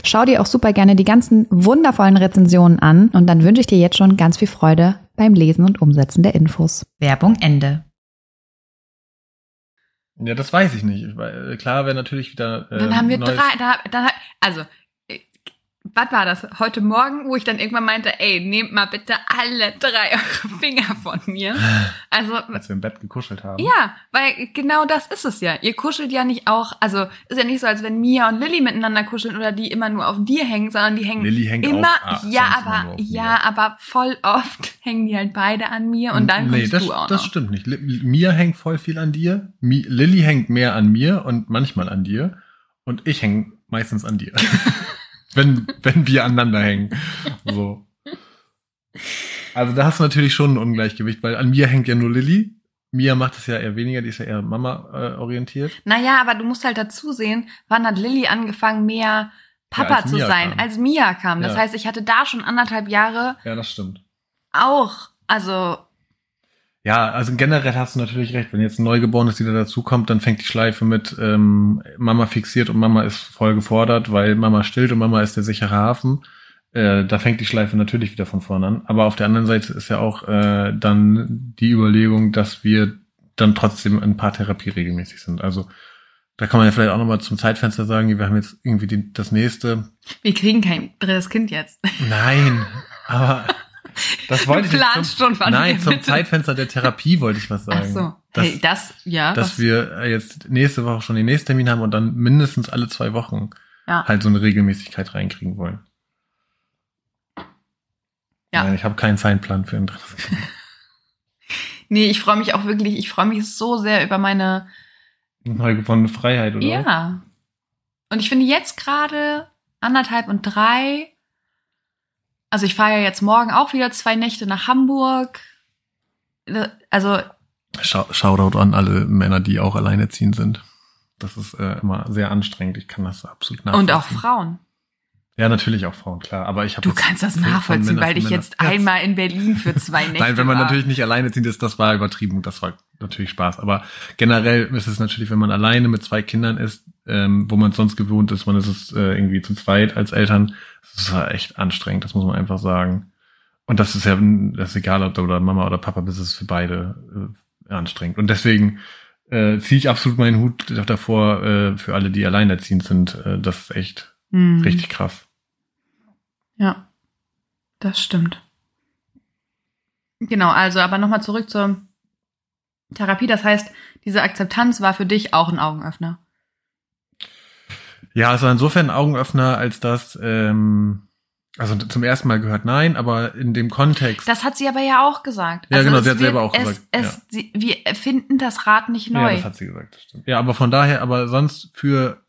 Schau dir auch super gerne die ganzen wundervollen Rezensionen an und dann wünsche ich dir jetzt schon ganz viel Freude beim Lesen und Umsetzen der Infos. Werbung Ende. Ja, das weiß ich nicht. Weil, klar wäre natürlich wieder. Äh, dann haben wir drei. Da, da, also was war das? Heute Morgen, wo ich dann irgendwann meinte, ey, nehmt mal bitte alle drei eure Finger von mir. Also. Als wir im Bett gekuschelt haben. Ja, weil genau das ist es ja. Ihr kuschelt ja nicht auch, also ist ja nicht so, als wenn Mia und Lilly miteinander kuscheln oder die immer nur auf dir hängen, sondern die hängen Lilly hängt immer, auch, ja, aber, ja, aber voll oft hängen die halt beide an mir und dann nee, kommst das, du auch noch. das stimmt nicht. Mia hängt voll viel an dir. Lilly hängt mehr an mir und manchmal an dir. Und ich hänge meistens an dir. wenn, wenn wir aneinander hängen. So. Also da hast du natürlich schon ein Ungleichgewicht, weil an mir hängt ja nur Lilly. Mia macht es ja eher weniger, die ist ja eher Mama-orientiert. Äh, naja, aber du musst halt dazu sehen, wann hat Lilly angefangen, mehr Papa ja, zu Mia sein, kam. als Mia kam. Das ja. heißt, ich hatte da schon anderthalb Jahre. Ja, das stimmt. Auch. Also ja, also generell hast du natürlich recht. Wenn jetzt ein Neugeborenes wieder dazukommt, dann fängt die Schleife mit ähm, Mama fixiert und Mama ist voll gefordert, weil Mama stillt und Mama ist der sichere Hafen. Äh, da fängt die Schleife natürlich wieder von vorne an. Aber auf der anderen Seite ist ja auch äh, dann die Überlegung, dass wir dann trotzdem ein paar Therapie regelmäßig sind. Also da kann man ja vielleicht auch nochmal zum Zeitfenster sagen, wir haben jetzt irgendwie die, das nächste. Wir kriegen kein drittes Kind jetzt. Nein, aber das wollte du ich zum, schon von Nein, zum Zeitfenster der Therapie wollte ich was sagen. Ach so. Dass, hey, das, ja. Dass was? wir jetzt nächste Woche schon den nächsten Termin haben und dann mindestens alle zwei Wochen ja. halt so eine Regelmäßigkeit reinkriegen wollen. Ja. Nein, ich habe keinen Zeitplan für ein nee, ich freue mich auch wirklich, ich freue mich so sehr über meine neu gewonnene Freiheit, oder? Ja. Und ich finde jetzt gerade anderthalb und drei also ich fahre ja jetzt morgen auch wieder zwei Nächte nach Hamburg. Also. Shoutout an alle Männer, die auch alleinerziehend sind. Das ist äh, immer sehr anstrengend. Ich kann das absolut nachvollziehen. Und auch Frauen. Ja, natürlich auch Frauen, klar. Aber ich habe Du kannst das nachvollziehen, weil ich jetzt einmal in Berlin für zwei Nächte Nein, wenn man war. natürlich nicht alleinerziehend ist, das war übertrieben. Das war natürlich Spaß. Aber generell ist es natürlich, wenn man alleine mit zwei Kindern ist, ähm, wo man sonst gewohnt ist, man ist es äh, irgendwie zu zweit als Eltern, das war echt anstrengend, das muss man einfach sagen. Und das ist ja, das ist egal, ob du oder Mama oder Papa bist, ist für beide äh, anstrengend. Und deswegen äh, ziehe ich absolut meinen Hut davor äh, für alle, die alleinerziehend sind. Äh, das ist echt mhm. richtig krass. Ja, das stimmt. Genau, also aber nochmal zurück zur Therapie. Das heißt, diese Akzeptanz war für dich auch ein Augenöffner. Ja, es war insofern ein Augenöffner, als das, ähm, also zum ersten Mal gehört nein, aber in dem Kontext. Das hat sie aber ja auch gesagt. Ja, also genau, sie hat selber auch es, gesagt. Es, ja. sie, wir erfinden das Rad nicht neu. Ja, das hat sie gesagt. Das stimmt. Ja, aber von daher, aber sonst für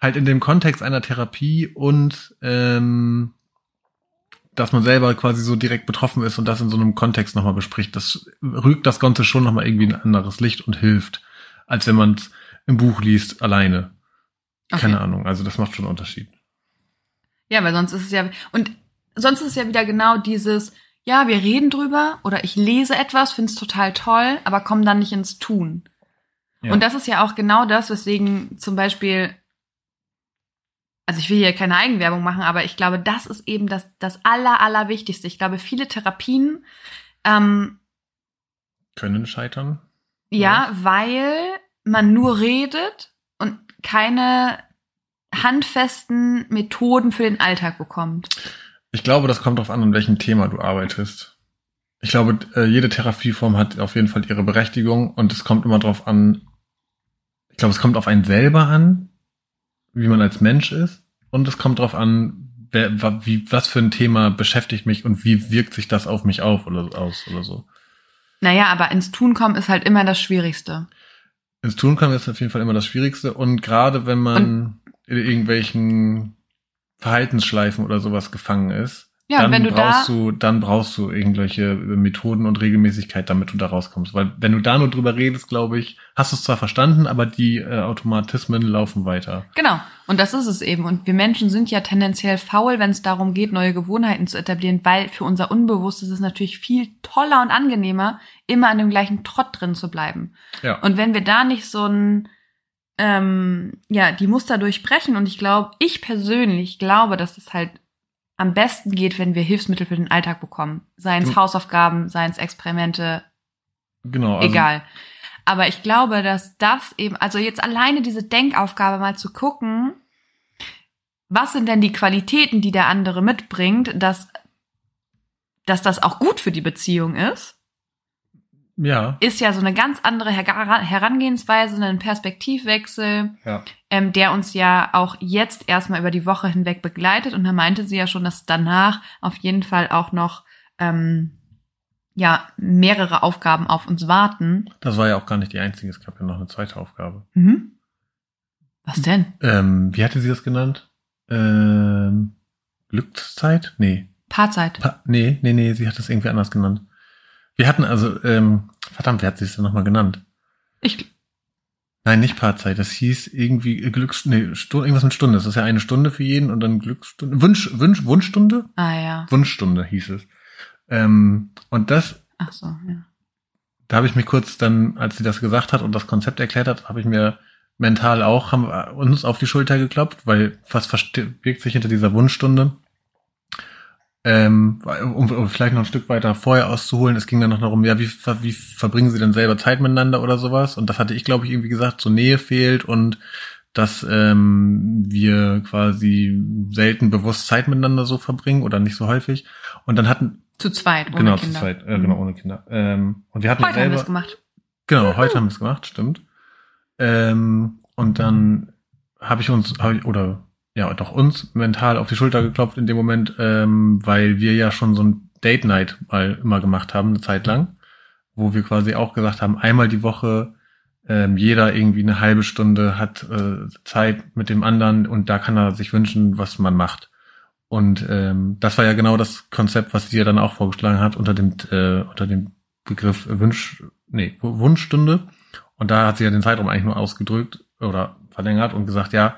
halt in dem Kontext einer Therapie und ähm, dass man selber quasi so direkt betroffen ist und das in so einem Kontext nochmal bespricht, das rügt das Ganze schon nochmal irgendwie ein anderes Licht und hilft, als wenn man es im Buch liest, alleine. Okay. Keine Ahnung, also das macht schon einen Unterschied. Ja, weil sonst ist es ja, und sonst ist es ja wieder genau dieses, ja, wir reden drüber oder ich lese etwas, finde es total toll, aber komme dann nicht ins Tun. Ja. Und das ist ja auch genau das, weswegen zum Beispiel, also ich will hier keine Eigenwerbung machen, aber ich glaube, das ist eben das, das Aller, Allerwichtigste. Ich glaube, viele Therapien ähm, können scheitern. Ja, weil man nur redet keine handfesten Methoden für den Alltag bekommt? Ich glaube, das kommt darauf an, an welchem Thema du arbeitest. Ich glaube, äh, jede Therapieform hat auf jeden Fall ihre Berechtigung und es kommt immer darauf an, ich glaube, es kommt auf einen selber an, wie man als Mensch ist und es kommt darauf an, wer, wie, was für ein Thema beschäftigt mich und wie wirkt sich das auf mich auf oder aus oder so. Naja, aber ins Tun kommen ist halt immer das Schwierigste ins Tun kommen ist auf jeden Fall immer das Schwierigste. Und gerade wenn man. Und in irgendwelchen Verhaltensschleifen oder sowas gefangen ist, Ja, dann wenn du da, brauchst du, dann brauchst du irgendwelche Methoden und Regelmäßigkeit, damit du da rauskommst. Weil wenn du da nur drüber redest, glaube ich, hast du es zwar verstanden, aber die äh, Automatismen laufen weiter. genau, und das ist es eben. Und wir Menschen sind ja tendenziell faul, wenn es darum geht, neue Gewohnheiten zu etablieren, weil für unser Unbewusstes ist es natürlich viel toller und angenehmer, immer an dem gleichen Trott drin zu bleiben. Ja. Und wenn wir da nicht so ein, ähm, ja, die Muster durchbrechen, und ich glaube, ich persönlich glaube, dass es halt am besten geht, wenn wir Hilfsmittel für den Alltag bekommen. Seien es Hausaufgaben, seien es Experimente, genau. Also, egal. Aber ich glaube, dass das eben, also jetzt alleine diese Denkaufgabe mal zu gucken, was sind denn die Qualitäten, die der andere mitbringt, dass, dass das auch gut für die Beziehung ist, Ja. ist ja so eine ganz andere Her Herangehensweise, ein Perspektivwechsel, Ja. ähm, der uns ja auch jetzt erstmal über die Woche hinweg begleitet. Und da meinte sie ja schon, dass danach auf jeden Fall auch noch ähm, ja mehrere Aufgaben auf uns warten. Das war ja auch gar nicht die einzige. Es gab ja noch eine zweite Aufgabe. Mhm. Was denn? Ähm, wie hatte sie das genannt? Ähm, Glückszeit? Nee. Paarzeit. Pa nee, nee, nee, sie hat das irgendwie anders genannt. Wir hatten also, ähm, verdammt, wer hat sie es denn nochmal genannt? Ich, Nein, nicht Paarzeit. Das hieß irgendwie äh, Glücks, nee, Stunde, irgendwas mit Stunde. Das ist ja eine Stunde für jeden und dann Glücksstunde. Wunsch, Wunsch, Wunschstunde? ah ja. Wunschstunde hieß es. Ähm, und das, Ach so, ja. da habe ich mich kurz dann, als sie das gesagt hat und das Konzept erklärt hat, habe ich mir mental auch, haben uns auf die Schulter geklopft, weil was verbirgt sich hinter dieser Wunschstunde? Ähm, um, um vielleicht noch ein Stück weiter vorher auszuholen, es ging dann noch darum, ja, wie, wie verbringen sie denn selber Zeit miteinander oder sowas? Und das hatte ich, glaube ich, irgendwie gesagt, so Nähe fehlt und dass ähm, wir quasi selten bewusst Zeit miteinander so verbringen oder nicht so häufig. Und dann hatten, Zu zweit, ohne genau, Kinder. zu zweit, äh, genau, ohne Kinder. Ähm, und wir hatten Heute haben wir selber, es gemacht. Genau, heute haben wir es gemacht, stimmt. Ähm, und dann habe ich uns, hab ich, oder ja, doch uns mental auf die Schulter geklopft in dem Moment, ähm, weil wir ja schon so ein Date Night mal immer gemacht haben, eine Zeit lang, wo wir quasi auch gesagt haben, einmal die Woche ähm, jeder irgendwie eine halbe Stunde hat äh, Zeit mit dem anderen und da kann er sich wünschen, was man macht. Und ähm, das war ja genau das Konzept, was sie ja dann auch vorgeschlagen hat unter dem äh, unter dem Begriff Wunsch, nee, Wunschstunde. Und da hat sie ja den Zeitraum eigentlich nur ausgedrückt oder verlängert und gesagt, ja,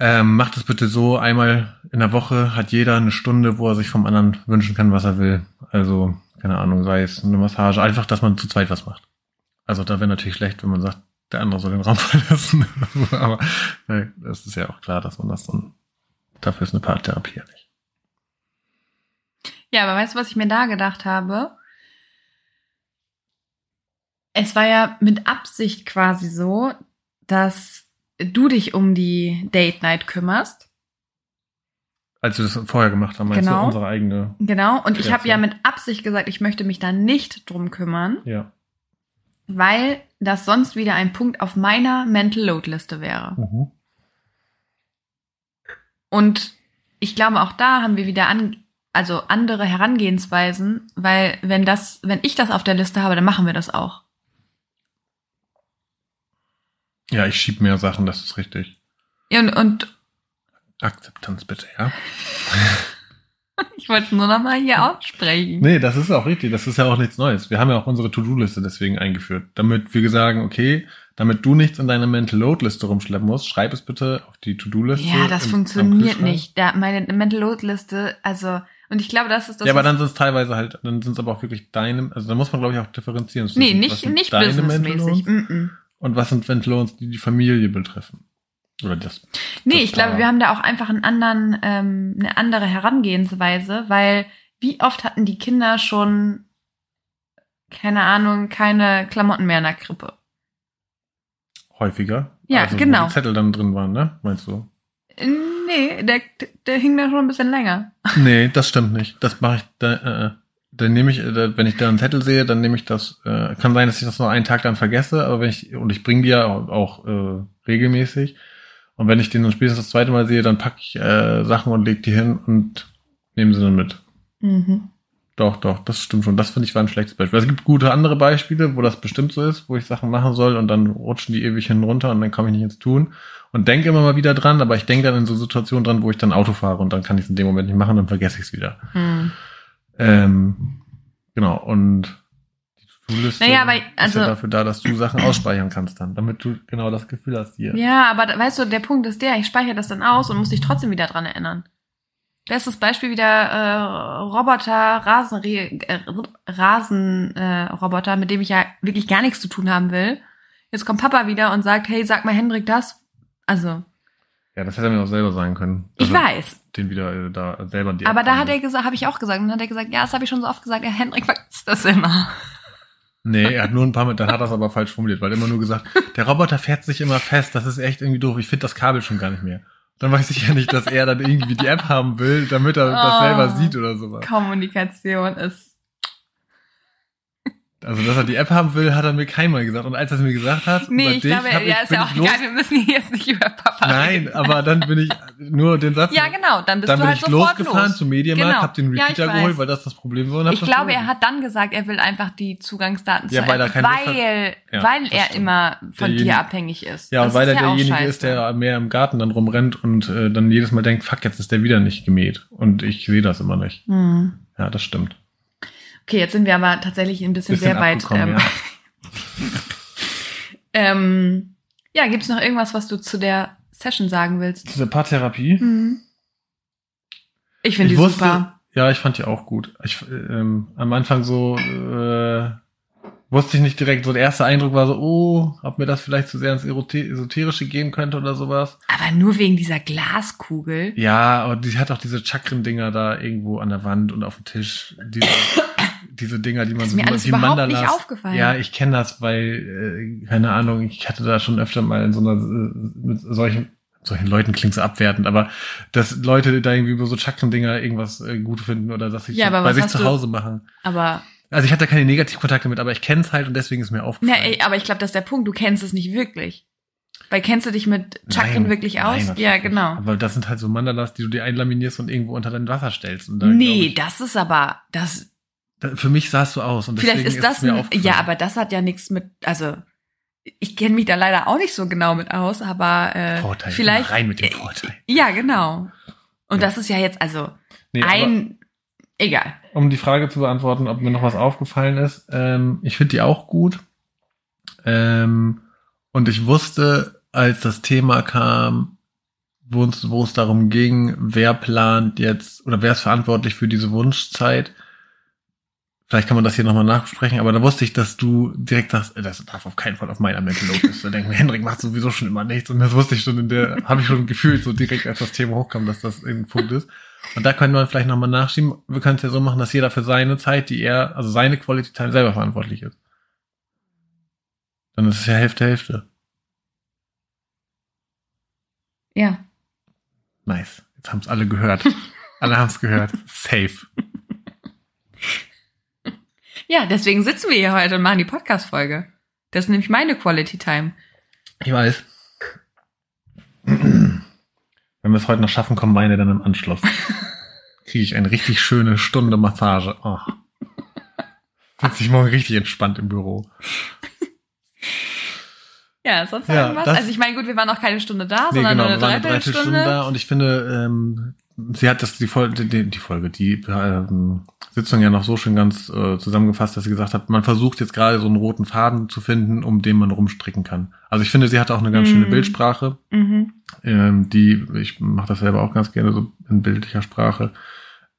ähm, macht es bitte so, einmal in der Woche hat jeder eine Stunde, wo er sich vom anderen wünschen kann, was er will. Also, keine Ahnung, sei es eine Massage, einfach, dass man zu zweit was macht. Also da wäre natürlich schlecht, wenn man sagt, der andere soll den Raum verlassen. Aber äh, das ist ja auch klar, dass man das dann, dafür ist eine Paartherapie ja nicht. Ja, aber weißt du, was ich mir da gedacht habe? Es war ja mit Absicht quasi so, dass du dich um die Date Night kümmerst. Als wir das vorher gemacht haben, meinst Genau. du unsere eigene, Genau. Und ich habe Ja, ja mit Absicht gesagt, ich möchte mich da nicht drum kümmern, ja. weil das sonst wieder ein Punkt auf meiner Mental Load Liste wäre. Mhm. Und ich glaube, auch da haben wir wieder an, also andere Herangehensweisen, weil wenn das, wenn ich das auf der Liste habe, dann machen wir das auch. Ja, ich schieb mehr Sachen, das ist richtig. Ja, Und, und Akzeptanz bitte, ja. ich wollte es nur noch mal hier aussprechen. Nee, das ist auch richtig. Das ist ja auch nichts Neues. Wir haben ja auch unsere To-Do-Liste deswegen eingeführt. Damit wir sagen, okay, damit du nichts in deiner Mental Load-Liste rumschleppen musst, schreib es bitte auf die To-Do-Liste. Ja, das im- funktioniert nicht. Da, meine Mental Load Liste, also, und ich glaube, das ist das. ja, aber dann sind es teilweise halt, dann sind es aber auch wirklich deine, also da muss man glaube ich auch differenzieren. nee, nicht, nicht businessmäßig. Mm -mm. Und was sind Loads, die die Familie betreffen? Oder das. Nee, das ich glaube, wir haben da auch einfach einen anderen, ähm, eine andere Herangehensweise, weil wie oft hatten die Kinder schon, keine Ahnung, keine Klamotten mehr in der Krippe? Häufiger. Ja, also, genau. Wo die Zettel dann drin waren, ne? Meinst du? Äh, Nee, der, der hing da schon ein bisschen länger. Nee, das stimmt nicht. Das mache ich, da, äh, dann nehme ich, äh, wenn ich da einen Zettel sehe, dann nehme ich das, äh, kann sein, dass ich das noch einen Tag dann vergesse, aber wenn ich, und ich bringe die ja auch, äh, regelmäßig, und wenn ich den dann spätestens das zweite Mal sehe, dann packe ich äh, Sachen und leg die hin und nehme sie dann mit. Mhm. Doch, doch, das stimmt schon. Das finde ich war ein schlechtes Beispiel. Es gibt gute andere Beispiele, wo das bestimmt so ist, wo ich Sachen machen soll und dann rutschen die ewig hin runter und dann komme ich nicht ins Tun und denke immer mal wieder dran, aber ich denke dann in so Situationen dran, wo ich dann Auto fahre und dann kann ich es in dem Moment nicht machen, dann vergesse ich es wieder. Hm. Ähm, genau, und die To-Do-Liste Naja, aber, ist also- ja dafür da, dass du Sachen ausspeichern kannst dann, damit du genau das Gefühl hast hier. Ja, aber weißt du, der Punkt ist der, ich speichere das dann aus und muss dich trotzdem wieder dran erinnern. Bestes Beispiel wieder äh, Roboter, Rasen, äh, Rasenroboter, äh, mit dem ich ja wirklich gar nichts zu tun haben will. Jetzt kommt Papa wieder und sagt, hey, sag mal Hendrik das. Also, Ja, das hätte er mir auch selber sagen können. ich Also, weiß. Den wieder äh, da selber die Aber da hat er gesagt, habe ich auch gesagt, und dann hat er gesagt, ja, das habe ich schon so oft gesagt, ja, Hendrik vergisst das immer. Nee, er hat nur ein paar Mal, dann hat er es aber falsch formuliert, weil er immer nur gesagt, der Roboter fährt sich immer fest, das ist echt irgendwie doof, ich finde das Kabel schon gar nicht mehr. Dann weiß ich ja nicht, dass er dann irgendwie die App haben will, damit er das Oh. selber sieht oder sowas. Kommunikation ist. Also, dass er die App haben will, hat er mir keinmal gesagt. Und als er es mir gesagt hat, Nee, ich dich, glaube, ja, ich, ist ja auch egal, wir müssen hier jetzt nicht über Papa Nein, reden. aber dann bin ich nur den Satz. Ja, genau, dann bist dann du bin halt ich sofort losgefahren los. zum Mediamarkt, Genau. hab den Ja, Repeater weiß. geholt, weil das das Problem war. Ich glaube, er hat dann gesagt, er will einfach die Zugangsdaten Ja, weil er App, weil, Ja, weil er immer von Derjenige- dir abhängig ist. Ja, Das weil ist er ja derjenige scheiße. ist, der mehr im Garten dann rumrennt und äh, dann jedes Mal denkt, fuck, jetzt ist der wieder nicht gemäht. Und ich sehe das immer nicht. Hm. Ja, das stimmt. Okay, jetzt sind wir aber tatsächlich ein bisschen, Bisschen sehr weit. Ähm, ja. ähm, ja, gibt's noch irgendwas, was du zu der Session sagen willst? Diese Paartherapie. Hm. Ich finde die wusste, super. ja, ich fand die auch gut. Ich, ähm, am Anfang so äh, wusste ich nicht direkt, so der erste Eindruck war so, oh, ob mir das vielleicht zu sehr ins Esoterische gehen könnte oder sowas. Aber nur wegen dieser Glaskugel. Ja, aber die hat auch diese Chakren-Dinger da irgendwo an der Wand und auf dem Tisch. Diese, diese Dinger, die man so mir alles wie überhaupt Mandalas. nicht aufgefallen. Ja, ich kenne das, weil, äh, keine Ahnung, ich hatte da schon öfter mal in so einer, äh, mit solchen, solchen Leuten klingt so abwertend, aber dass Leute da irgendwie über so Chakren-Dinger irgendwas äh, gut finden oder dass sie Ja, so bei sich zu Hause machen. Aber, Also ich hatte keine Negativkontakte mit, aber ich kenne es halt und deswegen ist mir na, aufgefallen. ey, aber ich glaube, das ist der Punkt. Du kennst es nicht wirklich. Weil kennst du dich mit Chakren Nein, wirklich aus? nein, ja, genau. Aber das sind halt so Mandalas, die du dir einlaminierst und irgendwo unter dein Wasser stellst. Und Nee, ich, das ist aber, das, da, für mich sah es so aus. Und vielleicht ist das mir ein, ja, aber das hat ja nichts mit, also, ich kenne mich da leider auch nicht so genau mit aus, aber äh, Vorteil. vielleicht, Rein mit dem Vorteil. ja, genau. Und Ja. das ist ja jetzt, also, Nee, ein, egal. um die Frage zu beantworten, ob mir noch was aufgefallen ist. Ähm, ich finde die auch gut. Ähm, und ich wusste, als das Thema kam, wo es, wo es darum ging, wer plant jetzt oder wer ist verantwortlich für diese Wunschzeit. Vielleicht kann man das hier nochmal nachsprechen, aber da wusste ich, dass du direkt sagst, äh, das darf auf keinen Fall auf meiner Mental ist. Da denke ich mir, Hendrik macht sowieso schon immer nichts. Und das wusste ich schon in der, habe ich schon gefühlt, so direkt, als das Thema hochkam, dass das ein Punkt ist. Und da könnte man vielleicht nochmal nachschieben. Wir können es ja so machen, dass jeder für seine Zeit, die er, also seine Quality Time selber verantwortlich ist. Dann ist es ja Hälfte, Hälfte. Ja. Nice. Jetzt haben es alle gehört. alle haben es gehört. Safe. Ja, deswegen sitzen wir hier heute und machen die Podcast-Folge. Das ist nämlich meine Quality Time. Ich weiß. Wenn wir es heute noch schaffen, kommen meine dann im Anschluss. Kriege ich eine richtig schöne Stunde Massage. Oh. Sitze ich morgen richtig entspannt im Büro. Ja, sonst Ja, irgendwas? Also ich meine, gut, wir waren noch keine Stunde da, Nee, sondern genau, nur eine Dreiviertelstunde Dreiviertelstunde. da und ich finde, ähm, sie hat das die Folge, die, die Folge, die ähm, Sitzung ja noch so schön ganz äh, zusammengefasst, dass sie gesagt hat, man versucht jetzt gerade so einen roten Faden zu finden, um den man rumstricken kann. Also ich finde, sie hat auch eine ganz schöne Mhm. Bildsprache, Mhm. ähm, die, ich mache das selber auch ganz gerne so in bildlicher Sprache.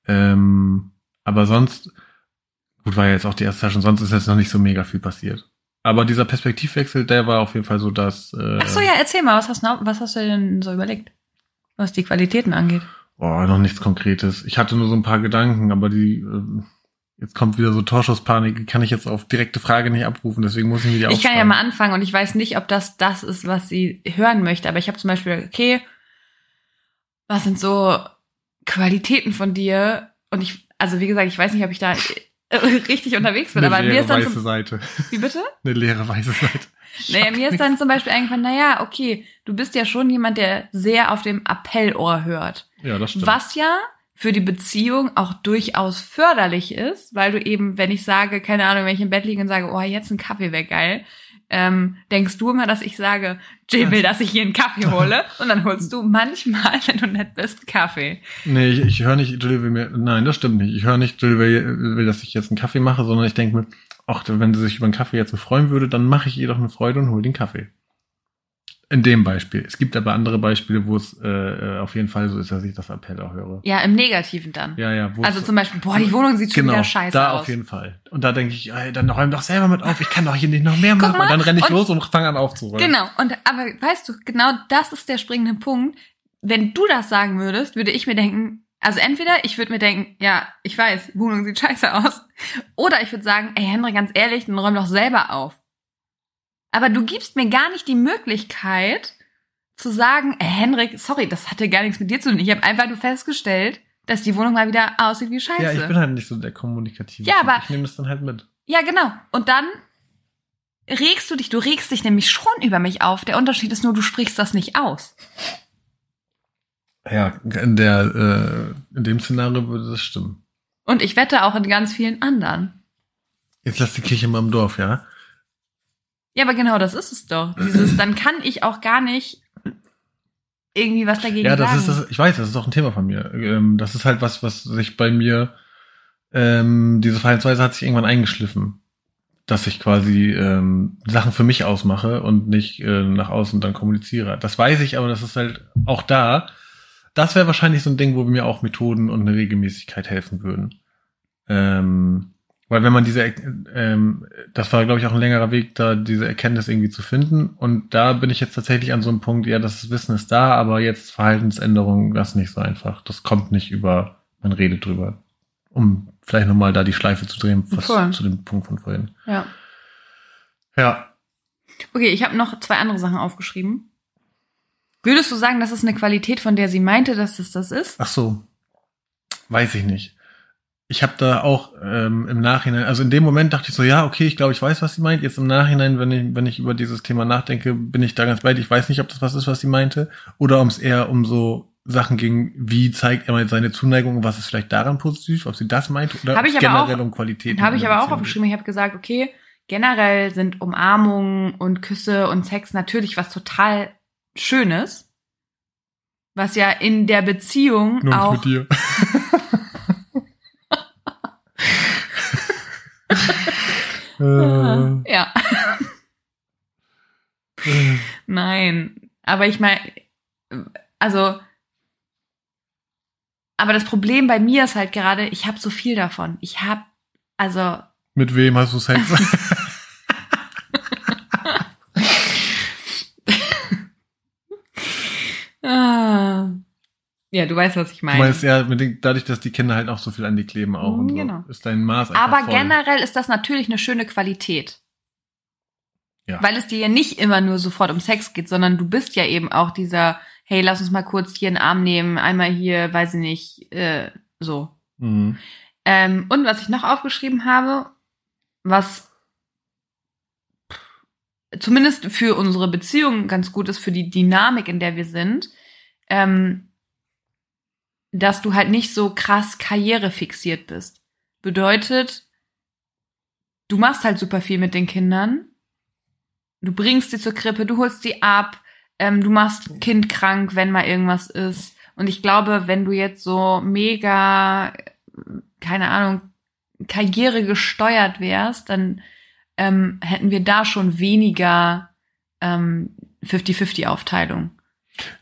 Ähm, aber sonst, gut, war ja jetzt auch die erste Session, sonst ist jetzt noch nicht so mega viel passiert. Aber dieser Perspektivwechsel, der war auf jeden Fall so, dass. Äh, Ach so, ja, erzähl mal, was hast, was hast du denn so überlegt? Was die Qualitäten angeht. Boah, noch nichts Konkretes. Ich hatte nur so ein paar Gedanken, aber die, ähm, jetzt kommt wieder so Torschusspanik, die kann ich jetzt auf direkte Frage nicht abrufen, deswegen muss ich mir die Ich kann ja mal anfangen und ich weiß nicht, ob das das ist, was sie hören möchte, aber ich habe zum Beispiel, okay, was sind so Qualitäten von dir? Und ich, also wie gesagt, ich weiß nicht, ob ich da äh, richtig unterwegs bin, Eine aber mir leere ist dann weiße zum, Seite. wie bitte? Eine leere weiße Seite. Naja, mir ist dann zum Beispiel eingefallen, naja, okay, du bist ja schon jemand, der sehr auf dem Appellohr hört. Ja, das stimmt. Was ja für die Beziehung auch durchaus förderlich ist, weil du eben, wenn ich sage, keine Ahnung, wenn ich im Bett liege und sage, oh, jetzt ein Kaffee wäre geil, ähm, denkst du immer, dass ich sage, Jill will, dass ich hier einen Kaffee hole und dann holst du manchmal, wenn du nett bist, Kaffee. Nee, ich, ich höre nicht, Jill will mir, nein, das stimmt nicht. Ich höre nicht, Jill will, will, dass ich jetzt einen Kaffee mache, sondern ich denke mir, ach, wenn sie sich über einen Kaffee jetzt so freuen würde, dann mache ich ihr doch eine Freude und hole den Kaffee. In dem Beispiel. Es gibt aber andere Beispiele, wo es äh, äh, auf jeden Fall so ist, dass ich das Appell auch höre. Ja, im Negativen dann. Ja, ja. Also zum Beispiel, boah, die Wohnung sieht schon genau, wieder scheiße da aus. auf jeden Fall. Und da denke ich, ey, dann räum doch selber mit auf, ich kann doch hier nicht noch mehr machen. mal, und dann renne ich und- los und fange an aufzuräumen. Genau. Und aber weißt du, genau das ist der springende Punkt. Wenn du das sagen würdest, würde ich mir denken, also entweder ich würde mir denken, ja, ich weiß, Wohnung sieht scheiße aus, oder ich würde sagen, ey Henry, ganz ehrlich, dann räum doch selber auf. Aber du gibst mir gar nicht die Möglichkeit zu sagen, ey Henrik, sorry, das hatte gar nichts mit dir zu tun. Ich habe einfach nur festgestellt, dass die Wohnung mal wieder aussieht wie scheiße. Ja, ich bin halt nicht so der kommunikative. Ja, Typ. aber- Ich nehme das dann halt mit. Ja, genau. Und dann regst du dich, du regst dich nämlich schon über mich auf. Der Unterschied ist nur, du sprichst das nicht aus. Ja, in der, äh, in dem Szenario würde das stimmen. Und ich wette auch in ganz vielen anderen. Jetzt lass die Kirche mal im Dorf, ja? Ja, aber genau das ist es doch. Dieses, dann kann ich auch gar nicht irgendwie was dagegen Ja, das sagen. ist das, ich weiß, das ist auch ein Thema von mir. Ähm, das ist halt was, was sich bei mir, ähm, diese Verhaltensweise hat sich irgendwann eingeschliffen. Dass ich quasi ähm, Sachen für mich ausmache und nicht äh, nach außen dann kommuniziere. Das weiß ich, aber das ist halt auch da. Das wäre wahrscheinlich so ein Ding, wo mir auch Methoden und eine Regelmäßigkeit helfen würden. Ähm, weil wenn man diese, ähm, das war, glaube ich, auch ein längerer Weg, da diese Erkenntnis irgendwie zu finden. Und da bin ich jetzt tatsächlich an so einem Punkt, ja, das Wissen ist da, aber jetzt Verhaltensänderung, das ist nicht so einfach. Das kommt nicht über, man redet drüber. Um vielleicht nochmal da die Schleife zu drehen, was Voll. zu dem Punkt von vorhin. ja. Ja. Okay, ich habe noch zwei andere Sachen aufgeschrieben. Würdest du sagen, das ist eine Qualität, von der sie meinte, dass es das ist? Ach so. Weiß ich nicht. Ich habe da auch ähm, im Nachhinein, also in dem Moment dachte ich so, ja, okay, ich glaube, ich weiß, was sie meint. Jetzt im Nachhinein, wenn ich, wenn ich über dieses Thema nachdenke, bin ich da ganz dir. Ich weiß nicht, ob das was ist, was sie meinte, oder ob es eher um so Sachen ging, wie zeigt er mal seine Zuneigung und was ist vielleicht daran positiv, ob sie das meinte, oder Hab ich aber auch- generell um Qualität. Habe ich aber auch aufgeschrieben. Ich habe gesagt, okay, generell sind Umarmungen und Küsse und Sex natürlich was total Schönes, was ja in der Beziehung Nur auch mit dir. äh, ja. Nein, aber ich meine, also, aber das Problem bei mir ist halt gerade, ich habe so viel davon. Ich habe, also, mit wem hast du Sex? ah, ja, du weißt, was ich Du meine. meinst ja, dadurch, dass die Kinder halt auch so viel an die kleben auch und so, Genau. ist dein Maß Aber voll. generell ist das natürlich eine schöne Qualität. Ja. Weil es dir ja nicht immer nur sofort um Sex geht, sondern du bist ja eben auch dieser, hey, lass uns mal kurz hier einen Arm nehmen, einmal hier, weiß ich nicht, äh, so. Mhm. Ähm, und was ich noch aufgeschrieben habe, was zumindest für unsere Beziehung ganz gut ist, für die Dynamik, in der wir sind, ähm, dass du halt nicht so krass karrierefixiert bist. Bedeutet, du machst halt super viel mit den Kindern. Du bringst sie zur Krippe, du holst sie ab, ähm, du machst Kind krank, wenn mal irgendwas ist. Und ich glaube, wenn du jetzt so mega, keine Ahnung, Karriere gesteuert wärst, dann ähm, hätten wir da schon weniger ähm, 50-50-Aufteilung.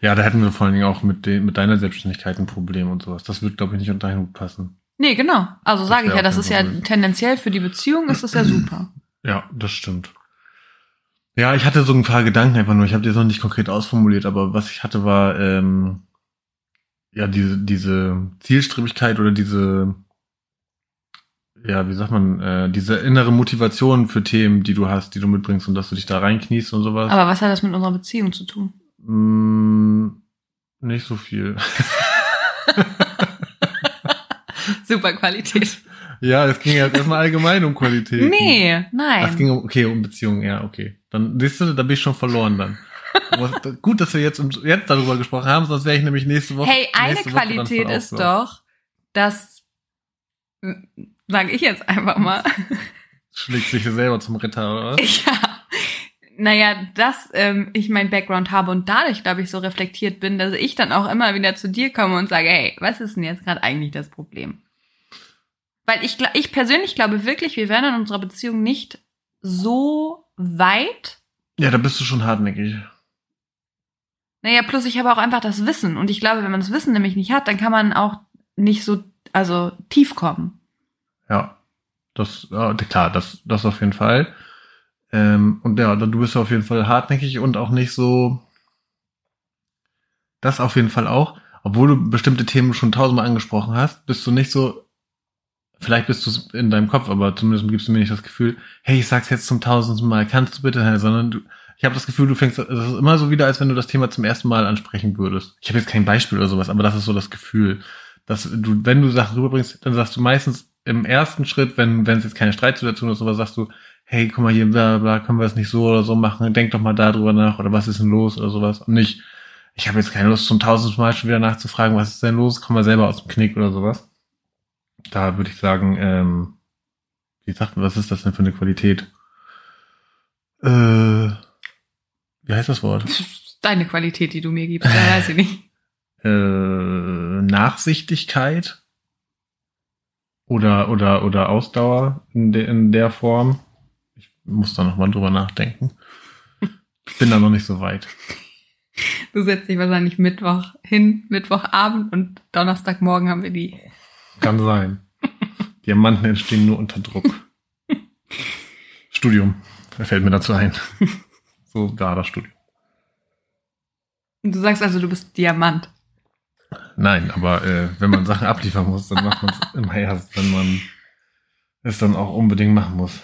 Ja, da hätten wir vor allen Dingen auch mit, den, mit deiner Selbstständigkeit ein Problem und sowas. Das wird, glaube ich, nicht unter einen Hut passen. Nee, genau. Also sage ich ja, das ist ja Fall blöd. tendenziell für die Beziehung ist das ja super. Ja, das stimmt. Ja, ich hatte so ein paar Gedanken einfach nur. Ich habe die noch nicht konkret ausformuliert, aber was ich hatte war ähm, ja diese diese Zielstrebigkeit oder diese ja wie sagt man äh, diese innere Motivation für Themen, die du hast, die du mitbringst und dass du dich da reinkniest und sowas. Aber was hat das mit unserer Beziehung zu tun? Mm, nicht so viel. Super Qualität. ja, es ging jetzt erstmal allgemein um Qualität. Nee, Ach, es nein. ging um, okay, um Beziehungen, ja, okay. Dann siehst du, da bin ich schon verloren dann. Gut, dass wir jetzt, jetzt darüber gesprochen haben, sonst wäre ich nämlich nächste Woche. Hey, eine Woche Qualität ist doch, dass, sage ich jetzt einfach mal, Schlägt sich selber zum Ritter, oder was? ja, naja, dass ähm, ich mein Background habe und dadurch, glaube ich, so reflektiert bin, dass ich dann auch immer wieder zu dir komme und sage, hey, was ist denn jetzt gerade eigentlich das Problem? Weil ich, ich persönlich glaube wirklich, wir wären in unserer Beziehung nicht so weit. Ja, da bist du schon hartnäckig. Naja, plus ich habe auch einfach das Wissen. Und ich glaube, wenn man das Wissen nämlich nicht hat, dann kann man auch nicht so, also tief kommen. Ja. Das, ja, klar, das, das auf jeden Fall. Ähm, und ja, du bist auf jeden Fall hartnäckig und auch nicht so. Das auf jeden Fall auch. Obwohl du bestimmte Themen schon tausendmal angesprochen hast, bist du nicht so. Vielleicht bist du in deinem Kopf, aber zumindest gibst du mir nicht das Gefühl, hey, ich sag's jetzt zum tausendsten Mal, kannst du bitte, sondern du, ich habe das Gefühl, du fängst, es ist immer so wieder, als wenn du das Thema zum ersten Mal ansprechen würdest. Ich habe jetzt kein Beispiel oder sowas, aber das ist so das Gefühl, dass du, wenn du Sachen rüberbringst, dann sagst du meistens, im ersten Schritt, wenn wenn es jetzt keine Streitsituation ist, aber sagst du, hey, guck mal hier, bla bla, können wir es nicht so oder so machen, denk doch mal darüber nach oder was ist denn los oder sowas und nicht, ich habe jetzt keine Lust zum tausendsten Mal schon wieder nachzufragen, was ist denn los, komm mal selber aus dem Knick oder sowas. Da würde ich sagen, ähm, wie sagt man, was ist das denn für eine Qualität? Äh, wie heißt das Wort? Deine Qualität, die du mir gibst, da weiß ich nicht. Äh, Nachsichtigkeit oder, oder, oder Ausdauer in, de, in der Form. Muss da nochmal drüber nachdenken. Ich bin da noch nicht so weit. Du setzt dich wahrscheinlich Mittwoch hin, Mittwochabend und Donnerstagmorgen haben wir die. Kann sein. Diamanten entstehen nur unter Druck. Studium. Da fällt mir dazu ein. So war das Studium. Du sagst also, du bist Diamant. Nein, aber äh, wenn man Sachen abliefern muss, dann macht man es immer erst, wenn man es dann auch unbedingt machen muss.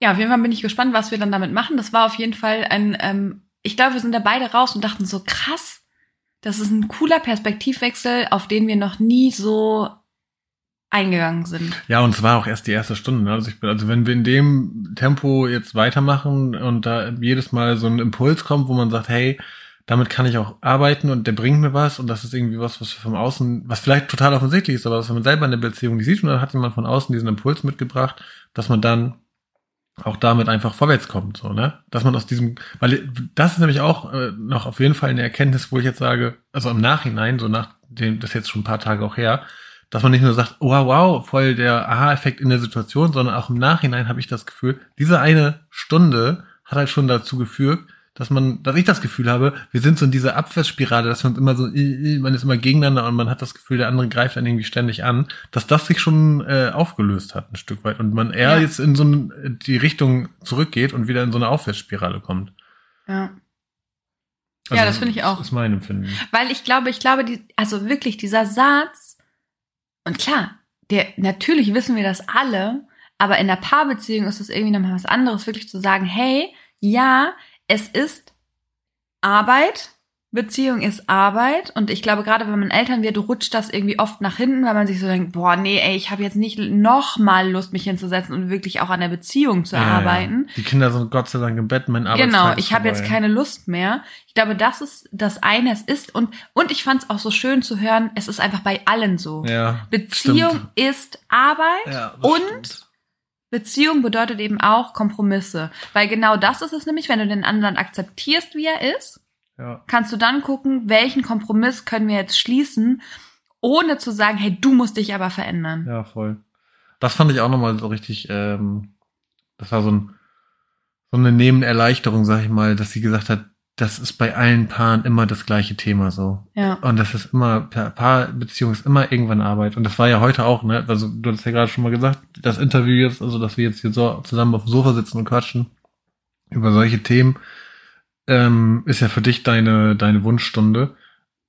Ja, auf jeden Fall bin ich gespannt, was wir dann damit machen. Das war auf jeden Fall ein, ähm, ich glaube, wir sind da beide raus und dachten so, krass, das ist ein cooler Perspektivwechsel, auf den wir noch nie so eingegangen sind. Ja, und es war auch erst die erste Stunde. Ne? Also, ich bin, also wenn wir in dem Tempo jetzt weitermachen und da jedes Mal so ein Impuls kommt, wo man sagt, hey, damit kann ich auch arbeiten und der bringt mir was und das ist irgendwie was, was vom Außen, was vielleicht total offensichtlich ist, aber was man selber in der Beziehung nicht sieht und dann hat jemand von außen diesen Impuls mitgebracht, dass man dann auch damit einfach vorwärts kommt, so, ne? Dass man aus diesem, weil das ist nämlich auch äh, noch auf jeden Fall eine Erkenntnis, wo ich jetzt sage, also im Nachhinein, so nach dem, das ist jetzt schon ein paar Tage auch her, dass man nicht nur sagt, wow, wow, voll der Aha-Effekt in der Situation, sondern auch im Nachhinein habe ich das Gefühl, diese eine Stunde hat halt schon dazu geführt, dass man, dass ich das Gefühl habe, wir sind so in dieser Abwärtsspirale, dass man immer so, man ist immer gegeneinander und man hat das Gefühl, der andere greift einen irgendwie ständig an, dass das sich schon äh, aufgelöst hat ein Stück weit und man eher ja. jetzt in so eine, die Richtung zurückgeht und wieder in so eine Aufwärtsspirale kommt. Ja. Also, ja, das finde ich auch. Das ist mein Empfinden. Weil ich glaube, ich glaube, die, also wirklich dieser Satz, und klar, der, natürlich wissen wir das alle, aber in der Paarbeziehung ist es irgendwie nochmal was anderes, wirklich zu sagen, hey, ja, es ist Arbeit, Beziehung ist Arbeit und ich glaube, gerade wenn man Eltern wird, rutscht das irgendwie oft nach hinten, weil man sich so denkt, boah, nee, ey, ich habe jetzt nicht noch mal Lust, mich hinzusetzen und wirklich auch an der Beziehung zu ja, arbeiten. Ja. Die Kinder sind Gott sei Dank im Bett, mein Arbeitstag Genau, ich habe jetzt keine Lust mehr. Ich glaube, das ist das eine, es ist und und ich fand es auch so schön zu hören, es ist einfach bei allen so. Ja, Beziehung stimmt. ist Arbeit ja, und stimmt. Beziehung bedeutet eben auch Kompromisse. Weil genau das ist es nämlich, wenn du den anderen akzeptierst, wie er ist, ja. kannst du dann gucken, welchen Kompromiss können wir jetzt schließen, ohne zu sagen, hey, du musst dich aber verändern. Ja, voll. Das fand ich auch nochmal so richtig, ähm, das war so, ein, so eine Nebenerleichterung, sag ich mal, dass sie gesagt hat, das ist bei allen Paaren immer das gleiche Thema so. Ja. Und das ist immer, Paarbeziehung ist immer irgendwann Arbeit. Und das war ja heute auch, ne? Also du hast ja gerade schon mal gesagt, das Interview jetzt, also dass wir jetzt hier so zusammen auf dem Sofa sitzen und quatschen über solche Themen, ähm, ist ja für dich deine, deine Wunschstunde.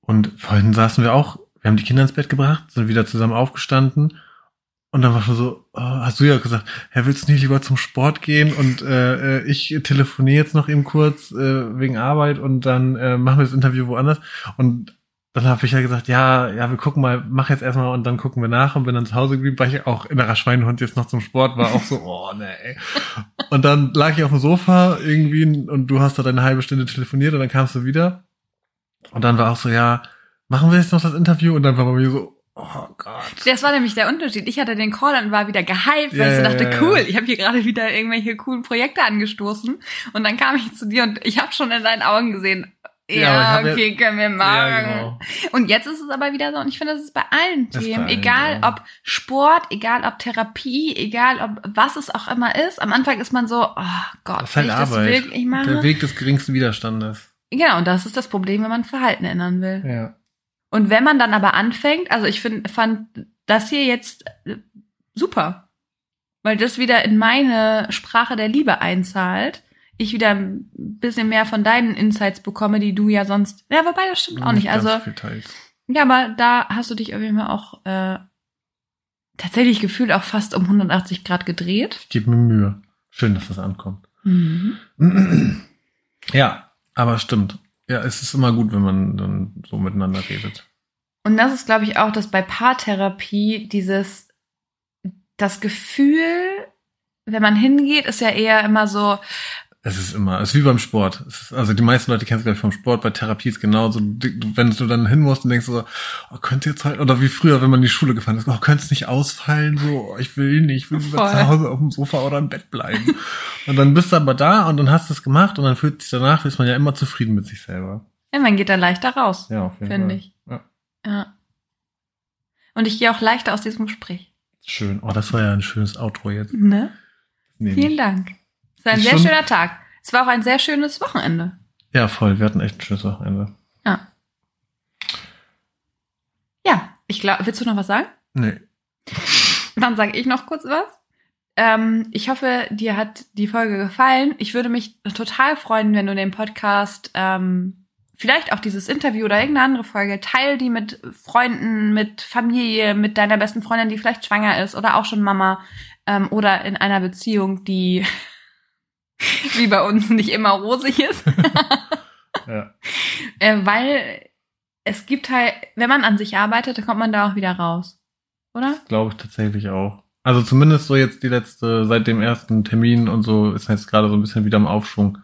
Und vorhin saßen wir auch, wir haben die Kinder ins Bett gebracht, sind wieder zusammen aufgestanden und dann war schon so, oh, hast du ja gesagt, Herr, willst du nicht lieber zum Sport gehen? Und äh, äh, ich telefoniere jetzt noch eben kurz äh, wegen Arbeit und dann äh, machen wir das Interview woanders. Und dann habe ich ja gesagt, ja, ja, wir gucken mal, mach jetzt erstmal und dann gucken wir nach und bin dann zu Hause geblieben, weil ich auch innerer Schweinehund jetzt noch zum Sport war, auch so, oh nee. Und dann lag ich auf dem Sofa irgendwie und du hast da eine halbe Stunde telefoniert und dann kamst du wieder. Und dann war auch so, ja, machen wir jetzt noch das Interview? Und dann war bei mir so, Oh Gott. Das war nämlich der Unterschied. Ich hatte den Call und war wieder gehypt, weil Ja, ich so dachte, cool, ich habe hier gerade wieder irgendwelche coolen Projekte angestoßen. Und dann kam ich zu dir und ich habe schon in deinen Augen gesehen, Ja, ja, hab ja- okay, können wir machen. Ja, genau. Und jetzt ist es aber wieder so, und ich finde, das ist bei allen Das Themen, bei allen, egal ob Sport, egal ob Therapie, egal ob was es auch immer ist. Am Anfang ist man so, oh Gott, Das ist halt ich das Arbeit. wirklich machen? Der Weg des geringsten Widerstandes. Genau, und das ist das Problem, wenn man Verhalten ändern will. Ja. Und wenn man dann aber anfängt, also ich find, fand das hier jetzt äh, super, weil das wieder in meine Sprache der Liebe einzahlt. Ich wieder ein bisschen mehr von deinen Insights bekomme, die du ja sonst. Ja, wobei das stimmt auch nicht. ganz Also ja, aber da hast du dich auf jeden Fall auch äh, tatsächlich gefühlt auch fast um 180 Grad gedreht. Ich gebe mir Mühe. Schön, dass das ankommt. Mhm. Ja, aber stimmt. Ja, es ist immer gut, wenn man dann so miteinander redet. Und das ist, glaube ich, auch, dass bei Paartherapie dieses, das Gefühl, wenn man hingeht, ist ja eher immer so, Es ist immer, es ist wie beim Sport. Es ist, also die meisten Leute kennen es, glaube ich, vom Sport. Bei Therapie ist genauso. Du- Wenn du dann hin musst und denkst so, oh, könnte jetzt halt, oder wie früher, wenn man in die Schule gefahren ist, oh, könnte es nicht ausfallen, so, oh, ich will nicht, ich will lieber Voll. zu Hause auf dem Sofa oder im Bett bleiben. und dann bist du aber da und dann hast du es gemacht und dann fühlt sich danach, ist man ja immer zufrieden mit sich selber. ja, man geht da leichter raus, Ja, auf jeden finde ich. Ja. Ja. Und ich gehe auch leichter aus diesem Gespräch. Schön. Oh, das war ja ein schönes Outro jetzt. Ne? Nee, Vielen nicht. Dank. Es war ein Ist sehr schöner Tag. Es war auch ein sehr schönes Wochenende. Ja, voll. Wir hatten echt ein schönes Wochenende. Ja. Ja, ich glaube, willst du noch was sagen? Nee. Dann sage ich noch kurz was. Ähm, ich hoffe, dir hat die Folge gefallen. Ich würde mich total freuen, wenn du den Podcast, ähm, vielleicht auch dieses Interview oder irgendeine andere Folge, teil die mit Freunden, mit Familie, mit deiner besten Freundin, die vielleicht schwanger ist oder auch schon Mama ähm, oder in einer Beziehung, die wie bei uns nicht immer rosig ist. Ja. äh, weil es gibt halt, wenn man an sich arbeitet, dann kommt man da auch wieder raus. Oder? Glaube ich tatsächlich auch. Also zumindest so jetzt die letzte, seit dem ersten Termin und so ist jetzt gerade so ein bisschen wieder im Aufschwung,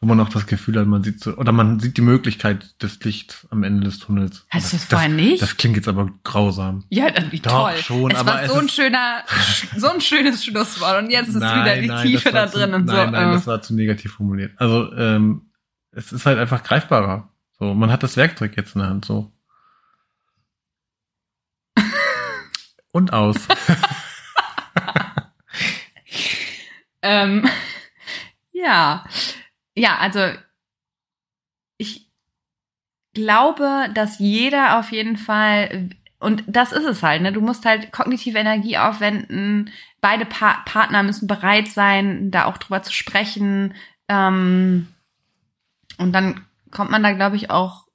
wo man auch das Gefühl hat, man sieht so, oder man sieht die Möglichkeit des Lichts am Ende des Tunnels. Hast du das vorher nicht? das klingt jetzt aber grausam. Ja, dann wie toll. schon, es aber war es so ein schöner, so ein schönes Schlusswort. Und jetzt ist wieder die Tiefe das da war zu- drin und nein, so. Nein, äh. das war zu negativ formuliert. Also ähm, es ist halt einfach greifbarer. So, man hat das Werkzeug jetzt in der Hand. So. Und aus. Ähm, ja. Ja, also ich glaube, dass jeder auf jeden Fall, und das ist es halt, ne? Du musst halt kognitive Energie aufwenden. Beide pa Partner müssen bereit sein, da auch drüber zu sprechen. Ähm, und dann kommt man da, glaube ich, auch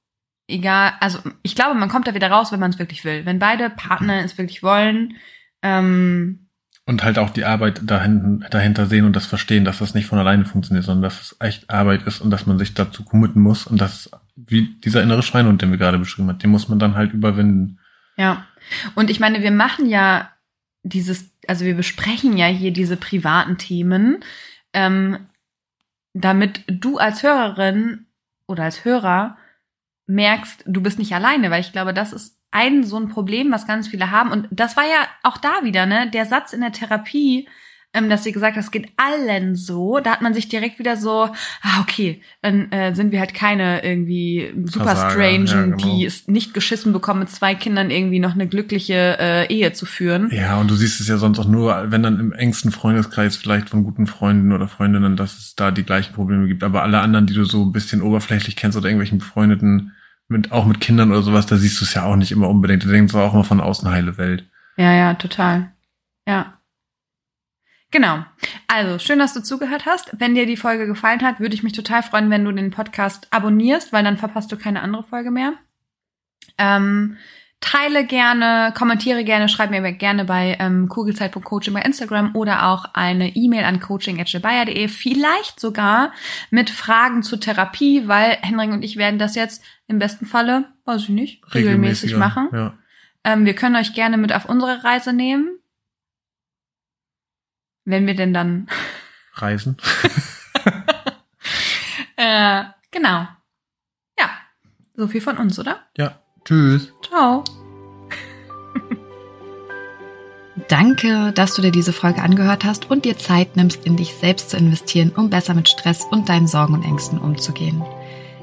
egal, also ich glaube, man kommt da wieder raus, wenn man es wirklich will. Wenn beide Partner es wirklich wollen, ähm, Und halt auch die Arbeit dahin, dahinter sehen und das verstehen, dass das nicht von alleine funktioniert, sondern dass es echt Arbeit ist und dass man sich dazu committen muss und dass, wie dieser innere Schweinehund, den wir gerade beschrieben haben, den muss man dann halt überwinden. Ja. Und ich meine, wir machen ja dieses, also wir besprechen ja hier diese privaten Themen, ähm, damit du als Hörerin oder als Hörer merkst, du bist nicht alleine, weil ich glaube, das ist ein so ein Problem, was ganz viele haben. Und das war ja auch da wieder, ne, der Satz in der Therapie, ähm, dass sie gesagt hat, es geht allen so. Da hat man sich direkt wieder so, ah, okay, dann äh, sind wir halt keine irgendwie super Versager, strangen, ja, genau. die es nicht geschissen bekommen, mit zwei Kindern irgendwie noch eine glückliche äh, Ehe zu führen. Ja, und du siehst es ja sonst auch nur, wenn dann im engsten Freundeskreis vielleicht von guten Freunden oder Freundinnen, dass es da die gleichen Probleme gibt. Aber alle anderen, die du so ein bisschen oberflächlich kennst oder irgendwelchen Befreundeten, mit, auch mit Kindern oder sowas, da siehst du es ja auch nicht immer unbedingt. Du denkst auch immer von außen heile Welt. Ja, ja, total. Ja. Genau. Also, schön, dass du zugehört hast. Wenn dir die Folge gefallen hat, würde ich mich total freuen, wenn du den Podcast abonnierst, weil dann verpasst du keine andere Folge mehr. Ähm, teile gerne, kommentiere gerne, schreib mir gerne bei ähm, kugelzeit.coaching bei Instagram oder auch eine E-Mail an coaching.de, vielleicht sogar mit Fragen zur Therapie, weil Henrik und ich werden das jetzt im besten Falle, weiß ich nicht, regelmäßig machen. Ja. Ähm, wir können euch gerne mit auf unsere Reise nehmen. Wenn wir denn dann. Reisen. Äh, genau. Ja. So viel von uns, oder? Ja. Tschüss. Ciao. Danke, dass du dir diese Folge angehört hast und dir Zeit nimmst, in dich selbst zu investieren, um besser mit Stress und deinen Sorgen und Ängsten umzugehen.